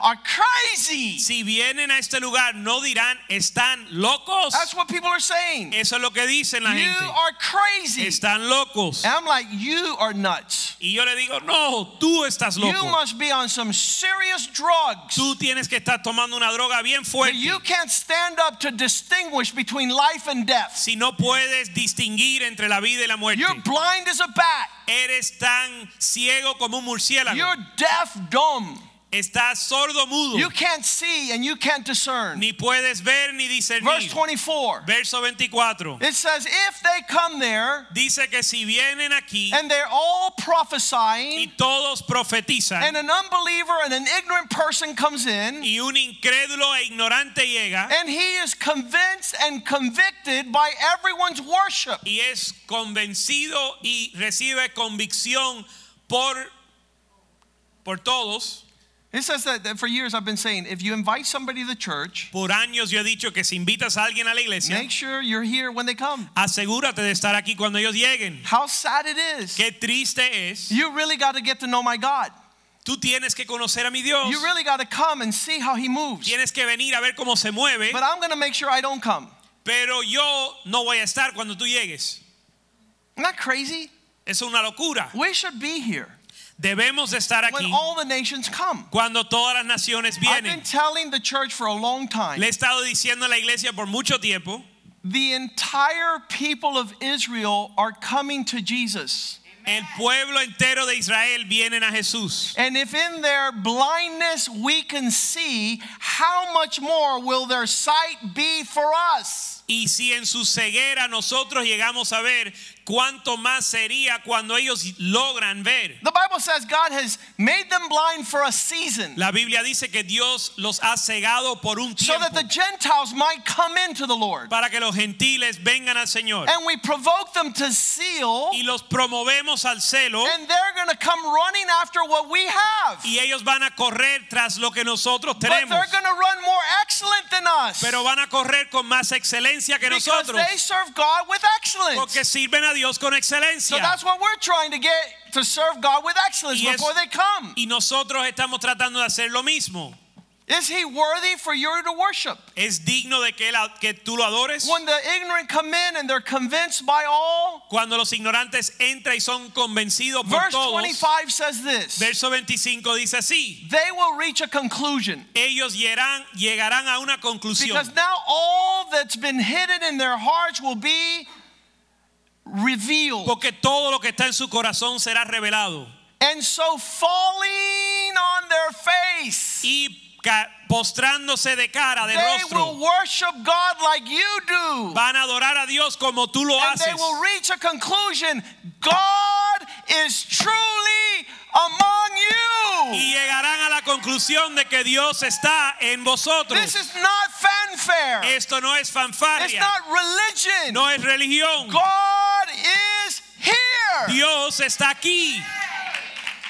Speaker 1: are crazy?
Speaker 2: si vienen a este lugar, no dirán, ¿están locos?
Speaker 1: That's what people are saying.
Speaker 2: Eso es lo que dicen la
Speaker 1: You
Speaker 2: gente.
Speaker 1: are crazy.
Speaker 2: Están locos.
Speaker 1: And I'm like, You are nuts.
Speaker 2: Y yo le digo, no, tú estás loco.
Speaker 1: You must be on some serious drugs.
Speaker 2: Tú tienes que estar tomando una droga bien fuerte.
Speaker 1: You can't stand up to distinguish between life and death.
Speaker 2: Si no puedes distinguir entre la vida y la muerte.
Speaker 1: You're blind as a bat.
Speaker 2: Eres tan ciego como un murciélago.
Speaker 1: You're deaf, dumb.
Speaker 2: Estás sordo mudo.
Speaker 1: You can't see and you can't discern.
Speaker 2: Ni puedes ver ni discernir.
Speaker 1: Verse 24.
Speaker 2: Verso 24.
Speaker 1: It says, If they come there
Speaker 2: Dice que si vienen aquí
Speaker 1: and they're all prophesying y
Speaker 2: todos profetizan
Speaker 1: and an unbeliever and an ignorant person comes in,
Speaker 2: y un incrédulo e ignorante llega
Speaker 1: and he is convinced and convicted by everyone's worship.
Speaker 2: y es convencido y recibe convicción por por todos.
Speaker 1: It says that, that for years I've been saying, if you invite somebody to the church,
Speaker 2: Por años yo he dicho que si invitas a alguien a la iglesia,
Speaker 1: make sure you're here when they come.
Speaker 2: asegúrate de estar aquí cuando ellos lleguen.
Speaker 1: How sad it is.
Speaker 2: Qué triste es.
Speaker 1: You really got to get to know my God.
Speaker 2: Tú tienes que conocer a mi Dios.
Speaker 1: You really got to come and see how He moves.
Speaker 2: Tienes que venir a ver cómo se mueve,
Speaker 1: But I'm going to make sure I don't come.
Speaker 2: pero yo no voy a estar cuando tú llegues.
Speaker 1: Isn't that crazy?
Speaker 2: Es una locura.
Speaker 1: We should be here
Speaker 2: Debemos de estar
Speaker 1: when all the nations come.
Speaker 2: cuando todas las naciones
Speaker 1: I've been telling the church for a long time.
Speaker 2: Le he estado diciendo a la iglesia por mucho tiempo,
Speaker 1: The entire people of Israel are coming to Jesus.
Speaker 2: el pueblo entero de Israel vienen a Jesús.
Speaker 1: And if in their blindness we can see, how much more will their sight be for us?
Speaker 2: Y si en su ceguera nosotros llegamos a ver, cuánto más sería cuando ellos logran ver.
Speaker 1: The Bible says God has made them blind for a season
Speaker 2: La Biblia dice que Dios los ha cegado por un tiempo.
Speaker 1: so that the Gentiles might come into the Lord.
Speaker 2: para que los gentiles vengan al Señor.
Speaker 1: And we provoke them to zeal,
Speaker 2: Y los promovemos al celo
Speaker 1: and they're going to come running after what we have.
Speaker 2: y ellos van a correr tras lo que nosotros tenemos.
Speaker 1: But they're going to run more excellent than us
Speaker 2: Pero van a correr con más excelencia que
Speaker 1: because
Speaker 2: nosotros
Speaker 1: they serve God with excellence.
Speaker 2: porque sirven a Dios con
Speaker 1: So that's what we're trying to get to serve God with excellence
Speaker 2: es-
Speaker 1: before they come.
Speaker 2: Y nosotros estamos tratando de hacer lo mismo.
Speaker 1: Is he worthy for you to worship?
Speaker 2: ¿Es digno de que, él- que tú lo adores?
Speaker 1: When the ignorant come in and they're convinced by all,
Speaker 2: Cuando los ignorantes entran y son convencidos por
Speaker 1: verse
Speaker 2: todos.
Speaker 1: 25 says this
Speaker 2: Verso 25 dice así.
Speaker 1: they will reach a conclusion.
Speaker 2: Ellos llegarán, llegarán a una conclusión.
Speaker 1: Because now all that's been hidden in their hearts will be revealed.
Speaker 2: Porque todo lo que está en su corazón será revelado.
Speaker 1: And so falling on their face,
Speaker 2: Y postrándose de cara, de
Speaker 1: they will
Speaker 2: rostro,
Speaker 1: worship God like you do.
Speaker 2: van a adorar a Dios como tú lo
Speaker 1: And they
Speaker 2: haces.
Speaker 1: will reach a conclusion God is truly among
Speaker 2: Y
Speaker 1: you.
Speaker 2: llegarán a la conclusión de que Dios está en vosotros.
Speaker 1: This is not fanfare,
Speaker 2: Esto no es
Speaker 1: it's
Speaker 2: fanfarria,
Speaker 1: not religion.
Speaker 2: no es religión.
Speaker 1: God is here.
Speaker 2: Dios está aquí.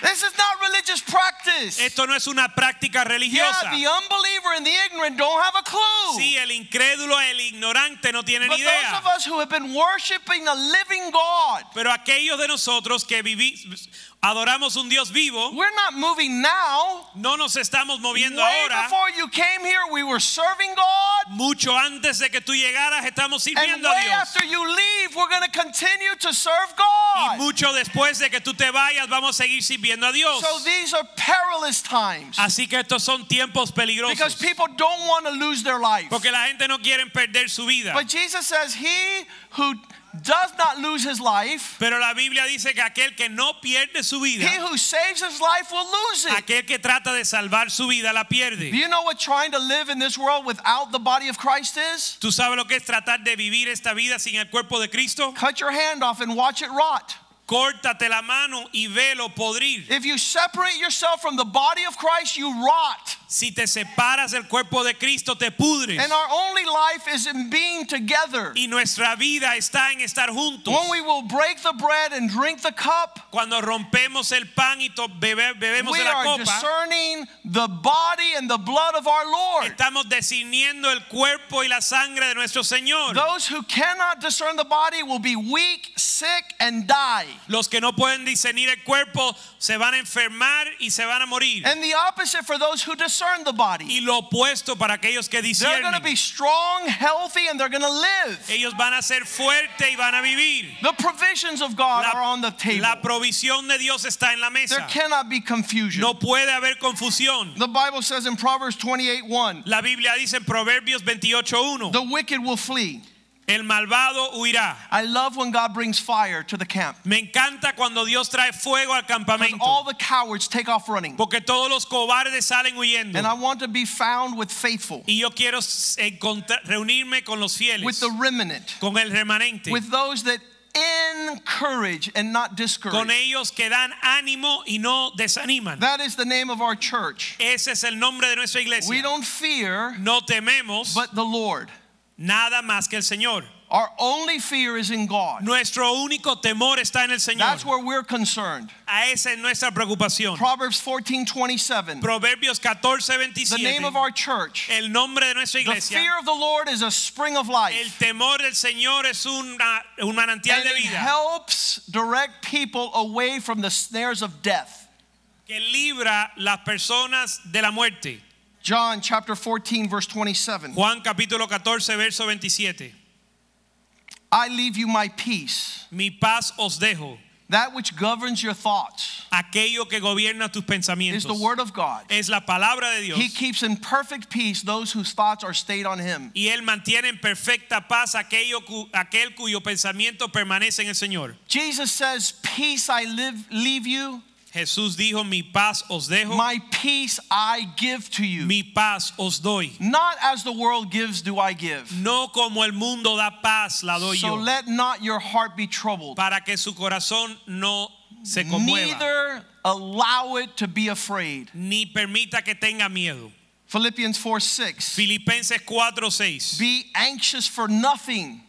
Speaker 1: This is not religious practice.
Speaker 2: Esto no es una práctica
Speaker 1: Yeah,
Speaker 2: religiosa.
Speaker 1: the unbeliever and the ignorant don't have a clue.
Speaker 2: Sí, el incrédulo, el ignorante no tienen
Speaker 1: But those of us who have been worshiping a living God,
Speaker 2: Pero aquellos de nosotros que vivimos Adoramos un Dios vivo.
Speaker 1: We're not moving now.
Speaker 2: No nos estamos moviendo
Speaker 1: Way
Speaker 2: ahora.
Speaker 1: before you came here, we were serving God.
Speaker 2: Mucho antes de que tú llegaras estamos
Speaker 1: And
Speaker 2: sirviendo a
Speaker 1: way
Speaker 2: Dios.
Speaker 1: after you leave, we're going to continue to serve
Speaker 2: Y mucho después de que tú te vayas vamos a seguir sirviendo a Dios.
Speaker 1: So these are perilous times
Speaker 2: Así que estos son tiempos
Speaker 1: because people don't want to lose their life.
Speaker 2: Porque la gente no quiere perder su vida.
Speaker 1: But Jesus says, He who does not lose his life,
Speaker 2: Pero la Biblia dice que aquel que no pierde su vida,
Speaker 1: he who saves his life will lose it.
Speaker 2: aquel que trata de salvar su vida la pierde.
Speaker 1: Do you know what trying to live in this world without the body of Christ is?
Speaker 2: ¿Tú sabes lo que es tratar de vivir esta vida sin el cuerpo de Cristo?
Speaker 1: Cut your hand off and watch it rot.
Speaker 2: Córtate la mano y velo podrir.
Speaker 1: If you separate yourself from the body of Christ, you rot.
Speaker 2: Si te separas del cuerpo de Cristo, te pudres.
Speaker 1: And our only life is in being together.
Speaker 2: Y nuestra vida está en estar juntos.
Speaker 1: When we will break the bread and drink the cup,
Speaker 2: Cuando rompemos el pan y bebe- bebemos
Speaker 1: we
Speaker 2: de la
Speaker 1: are
Speaker 2: copa,
Speaker 1: discerning the body and the blood of our Lord.
Speaker 2: estamos discerniendo el cuerpo y la sangre de nuestro Señor.
Speaker 1: Those who cannot discern the body will be weak, sick, and die.
Speaker 2: Los que no pueden discernir el cuerpo se van a enfermar y se van a morir.
Speaker 1: And the opposite for those who discern the body.
Speaker 2: Y lo opuesto para aquellos que
Speaker 1: They're going to
Speaker 2: disciernen.
Speaker 1: be strong, healthy, and they're going to live.
Speaker 2: Ellos van a ser fuertes y van a vivir.
Speaker 1: The provisions of God are on the table.
Speaker 2: la provisión de Dios está en la
Speaker 1: There
Speaker 2: mesa.
Speaker 1: cannot be confusion.
Speaker 2: No puede haber confusión.
Speaker 1: The Bible says in Proverbs 28 1,
Speaker 2: La Biblia dice en Proverbios 28:1,
Speaker 1: the wicked will flee.
Speaker 2: El malvado huirá.
Speaker 1: I love when God brings fire to the camp.
Speaker 2: Me encanta cuando Dios trae fuego al
Speaker 1: Because
Speaker 2: campamento,
Speaker 1: all the cowards take off running.
Speaker 2: porque todos los cobardes salen huyendo.
Speaker 1: And I want to be found with faithful,
Speaker 2: Y yo quiero reunirme con los fieles,
Speaker 1: with the remnant,
Speaker 2: con el remanente,
Speaker 1: with those that encourage and not discourage.
Speaker 2: con ellos que dan ánimo y no desaniman.
Speaker 1: That is the name of our church.
Speaker 2: Ese es el nombre de nuestra iglesia.
Speaker 1: We don't fear,
Speaker 2: No tememos
Speaker 1: but the Lord.
Speaker 2: Nada más que el Señor.
Speaker 1: Our only fear is in God.
Speaker 2: Nuestro único temor está en el Señor.
Speaker 1: That's where we're concerned.
Speaker 2: A esa es nuestra preocupación.
Speaker 1: Proverbs 14 27.
Speaker 2: Proverbios 14,
Speaker 1: The name of our church.
Speaker 2: El nombre de nuestra iglesia.
Speaker 1: The fear of the Lord is a spring of life.
Speaker 2: El temor del Señor es una, un manantial
Speaker 1: And
Speaker 2: de
Speaker 1: it
Speaker 2: vida
Speaker 1: helps direct people away from the snares of death.
Speaker 2: que libra las personas de la muerte.
Speaker 1: John chapter 14, verse 27.
Speaker 2: Juan capítulo 14, verso 27.
Speaker 1: I leave you my peace,
Speaker 2: Mi paz os dejo.
Speaker 1: that which governs your thoughts
Speaker 2: Aquello que gobierna tus pensamientos.
Speaker 1: is the word of God.
Speaker 2: es la palabra de Dios.
Speaker 1: He keeps in perfect peace those whose thoughts are stayed on him.
Speaker 2: Y Él mantiene en perfecta paz aquello, cu- aquel cuyo pensamiento permanece en el Señor.
Speaker 1: Jesus says, Peace I live, leave you,
Speaker 2: Jesús dijo, mi paz os dejo,
Speaker 1: my peace I give to you.
Speaker 2: mi paz os doy.
Speaker 1: Not as the world gives, do I give.
Speaker 2: No como el mundo da paz, la doy
Speaker 1: So
Speaker 2: yo.
Speaker 1: let not your heart be troubled,
Speaker 2: Para que su corazón no se conmueva.
Speaker 1: neither allow it to be afraid.
Speaker 2: Ni permita que tenga miedo.
Speaker 1: Philippians 4 6.
Speaker 2: Filipenses 4, 6.
Speaker 1: Be anxious for nothing.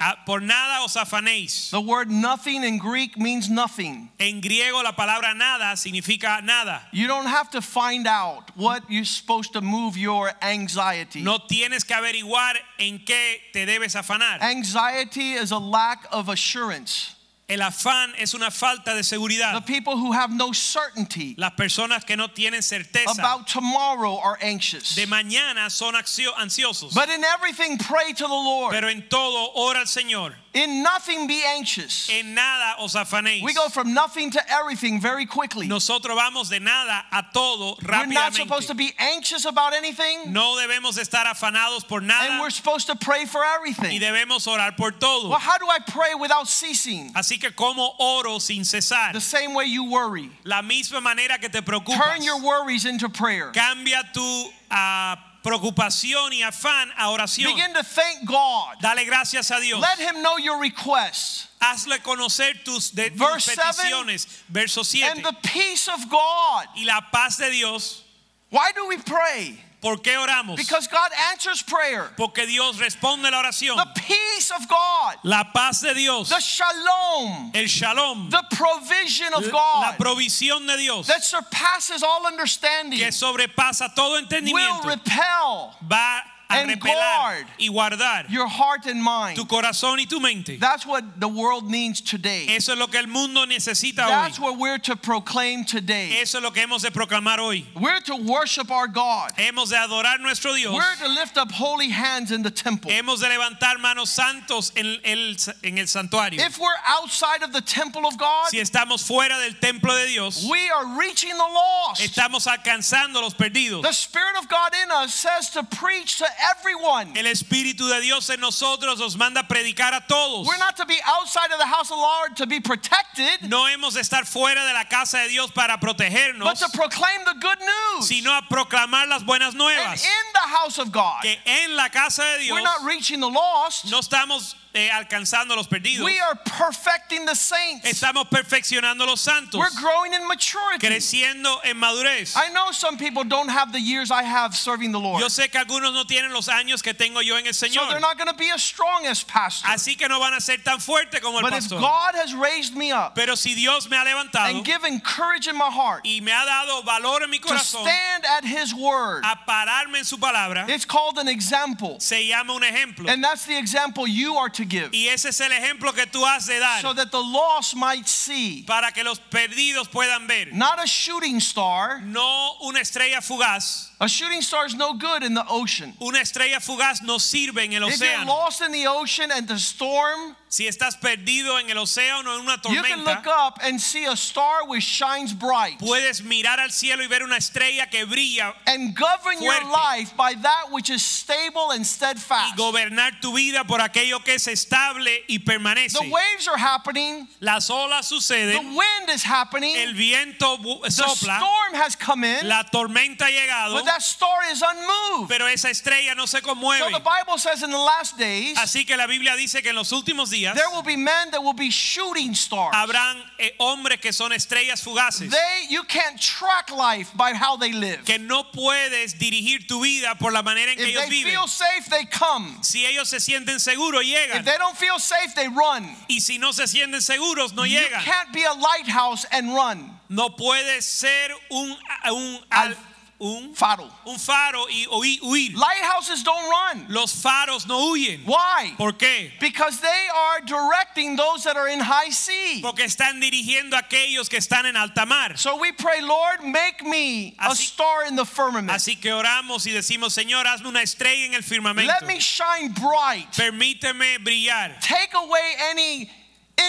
Speaker 2: Ah, Por nada os afanéis.
Speaker 1: The word nothing in Greek means nothing.
Speaker 2: En griego la palabra nada significa nada.
Speaker 1: You don't have to find out what you're supposed to move your anxiety.
Speaker 2: No tienes que averiguar en qué te debes afanar.
Speaker 1: Anxiety is a lack of assurance.
Speaker 2: El afán es una falta de
Speaker 1: The
Speaker 2: seguridad.
Speaker 1: people who have no certainty
Speaker 2: Las personas que no tienen certeza
Speaker 1: about tomorrow are anxious.
Speaker 2: de mañana son ansiosos.
Speaker 1: But in everything, pray to the Lord.
Speaker 2: Pero en todo ora al Señor.
Speaker 1: In nothing, be anxious.
Speaker 2: En nada os afanéis.
Speaker 1: We go from nothing to everything very quickly.
Speaker 2: Nosotros vamos de nada a todo rápidamente.
Speaker 1: We're not supposed to be anxious about anything,
Speaker 2: No debemos estar afanados por nada.
Speaker 1: and we're supposed to pray for everything.
Speaker 2: y debemos orar por todo.
Speaker 1: Well, how do I pray without ceasing?
Speaker 2: Así que como oro sin cesar.
Speaker 1: The same way you worry.
Speaker 2: La misma manera que te preocupas.
Speaker 1: Turn your worries into prayer.
Speaker 2: Cambia tu ah, preocupación y afán a oración.
Speaker 1: Begin to thank God.
Speaker 2: Dale gracias a Dios.
Speaker 1: Let Him know your requests.
Speaker 2: Hazle conocer tus, de, tus
Speaker 1: seven,
Speaker 2: peticiones. Verso 7.
Speaker 1: And the peace of God.
Speaker 2: Y la paz de Dios.
Speaker 1: Why do we pray?
Speaker 2: ¿Por qué oramos?
Speaker 1: Because God answers prayer.
Speaker 2: Porque Dios responde la oración.
Speaker 1: The peace of God.
Speaker 2: La paz de Dios.
Speaker 1: The shalom.
Speaker 2: El shalom.
Speaker 1: The provision of God.
Speaker 2: La provisión de Dios.
Speaker 1: that surpasses all understanding
Speaker 2: Que sobrepasa todo entendimiento.
Speaker 1: will repel
Speaker 2: Va a
Speaker 1: And
Speaker 2: repelar
Speaker 1: guard
Speaker 2: y guardar
Speaker 1: your heart and mind.
Speaker 2: tu corazón y tu mente.
Speaker 1: That's what the world needs today.
Speaker 2: Eso es lo que el mundo necesita
Speaker 1: That's
Speaker 2: hoy.
Speaker 1: what we're to proclaim today.
Speaker 2: Eso es lo que hemos de proclamar hoy.
Speaker 1: We're to worship our God.
Speaker 2: Hemos de adorar nuestro Dios.
Speaker 1: We're to lift up holy hands in the temple.
Speaker 2: Hemos de levantar manos santos en el, en el santuario.
Speaker 1: If we're outside of the temple of God,
Speaker 2: Si estamos fuera del templo de Dios,
Speaker 1: we are reaching the lost.
Speaker 2: estamos alcanzando los perdidos.
Speaker 1: The Spirit of God in us says to preach to everyone.
Speaker 2: El Espíritu de Dios en nosotros nos manda a predicar a todos.
Speaker 1: We're not to be outside of the house of the Lord to be protected,
Speaker 2: No hemos de estar fuera de la casa de Dios para protegernos.
Speaker 1: but to proclaim the good news.
Speaker 2: sino a proclamar las buenas
Speaker 1: And
Speaker 2: nuevas.
Speaker 1: in the house of God,
Speaker 2: Que en la casa de Dios
Speaker 1: we're not reaching the lost.
Speaker 2: no estamos eh, alcanzando a los perdidos,
Speaker 1: We are perfecting the saints.
Speaker 2: estamos perfeccionando los santos,
Speaker 1: We're growing in maturity.
Speaker 2: creciendo en madurez.
Speaker 1: I know some people don't have the years I have serving the Lord.
Speaker 2: Yo sé que algunos no tienen los años que tengo yo en el Señor.
Speaker 1: So they're not going to be as strong as pastor.
Speaker 2: así que no van a ser tan fuertes como el
Speaker 1: But if. God has raised me up
Speaker 2: Pero si Dios me ha levantado
Speaker 1: and given courage in my heart
Speaker 2: y me ha dado valor en mi
Speaker 1: to stand at his word,
Speaker 2: a pararme en su palabra,
Speaker 1: it's called an example.
Speaker 2: se llama un ejemplo.
Speaker 1: And that's the example you are to give.
Speaker 2: Y ese es el ejemplo que tú has de dar
Speaker 1: So that the lost might see
Speaker 2: para que los perdidos puedan ver.
Speaker 1: not a shooting star.
Speaker 2: No una estrella fugaz.
Speaker 1: A shooting star is no good in the ocean.
Speaker 2: Una estrella fugaz no sirve en el océano.
Speaker 1: If you're lost in the ocean and the storm,
Speaker 2: Si estás perdido en el océano o en una tormenta,
Speaker 1: you can look up and see a star which shines bright.
Speaker 2: puedes mirar al cielo y ver una estrella que brilla
Speaker 1: and govern your life by that which is stable and steadfast.
Speaker 2: y gobernar tu vida por aquello que es estable y permanece.
Speaker 1: The waves are happening,
Speaker 2: Las olas suceden.
Speaker 1: the wind is happening,
Speaker 2: el viento bu-
Speaker 1: the storm has come in,
Speaker 2: la tormenta ha llegado,
Speaker 1: that star is unmoved.
Speaker 2: pero esa estrella no se conmueve.
Speaker 1: So the Bible says in the last days,
Speaker 2: Así que la Biblia dice que en los últimos días
Speaker 1: there will be men that will be shooting stars.
Speaker 2: habrán eh, hombres que son estrellas fugaces.
Speaker 1: They you can't track life by how they live.
Speaker 2: que no puedes dirigir tu vida por la manera en que
Speaker 1: If
Speaker 2: ellos
Speaker 1: they
Speaker 2: viven.
Speaker 1: feel safe, they come.
Speaker 2: Si ellos se sienten seguros, llegan.
Speaker 1: If they don't feel safe, they run.
Speaker 2: Y si no se sienten seguros, no llegan.
Speaker 1: You can't be a lighthouse and run.
Speaker 2: No puedes ser un, un,
Speaker 1: Al-
Speaker 2: un,
Speaker 1: Faro.
Speaker 2: un faro y huir-.
Speaker 1: Lighthouses don't run.
Speaker 2: Los faros no huyen.
Speaker 1: Why?
Speaker 2: ¿Por qué?
Speaker 1: Because they are directing those that are in high sea.
Speaker 2: Porque están dirigiendo a aquellos que están en alta mar.
Speaker 1: So we pray, Lord, make me a star in the firmament.
Speaker 2: Así que oramos y decimos, Señor, hazme una estrella en el firmamento.
Speaker 1: Let me shine bright.
Speaker 2: Permíteme brillar.
Speaker 1: Take away any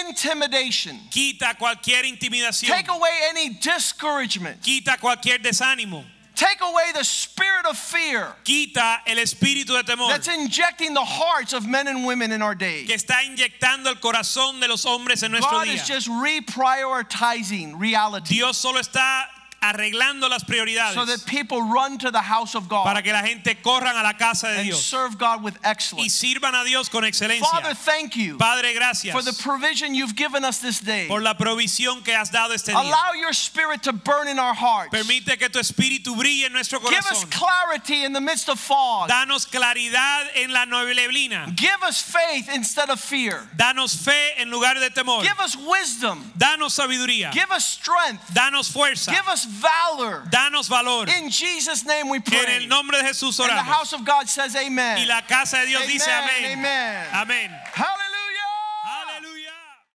Speaker 1: intimidation.
Speaker 2: Quita cualquier intimidación.
Speaker 1: Take away any discouragement.
Speaker 2: Quita cualquier desánimo.
Speaker 1: Take away the spirit of fear
Speaker 2: Quita el espíritu de temor.
Speaker 1: that's injecting the hearts of men and women in our day.
Speaker 2: que está inyectando el corazón de los hombres en nuestro
Speaker 1: God
Speaker 2: día.
Speaker 1: is just reprioritizing reality
Speaker 2: Dios solo está arreglando las prioridades
Speaker 1: so that people run to the house of God
Speaker 2: para que la gente corran a la casa de
Speaker 1: and
Speaker 2: Dios
Speaker 1: serve God with excellence.
Speaker 2: y sirvan a Dios con excelencia.
Speaker 1: Father, thank you
Speaker 2: Padre, gracias
Speaker 1: for the provision you've given us this day.
Speaker 2: por la provisión que has dado este día.
Speaker 1: Allow your spirit to burn in our hearts.
Speaker 2: Permite que tu espíritu brille en nuestro corazón.
Speaker 1: Give us clarity in the midst of fog.
Speaker 2: Danos claridad en la neblina.
Speaker 1: Give us faith instead of fear.
Speaker 2: Danos fe en lugar de temor.
Speaker 1: Give us wisdom.
Speaker 2: Danos sabiduría.
Speaker 1: Give us strength.
Speaker 2: Danos fuerza.
Speaker 1: Give us valor.
Speaker 2: Danos valor.
Speaker 1: In Jesus' name we
Speaker 2: En
Speaker 1: pray.
Speaker 2: el nombre de Jesús
Speaker 1: And the house of God says amen.
Speaker 2: Y la casa de Dios dice amén.
Speaker 1: amen.
Speaker 2: Amén.
Speaker 1: Hallelujah.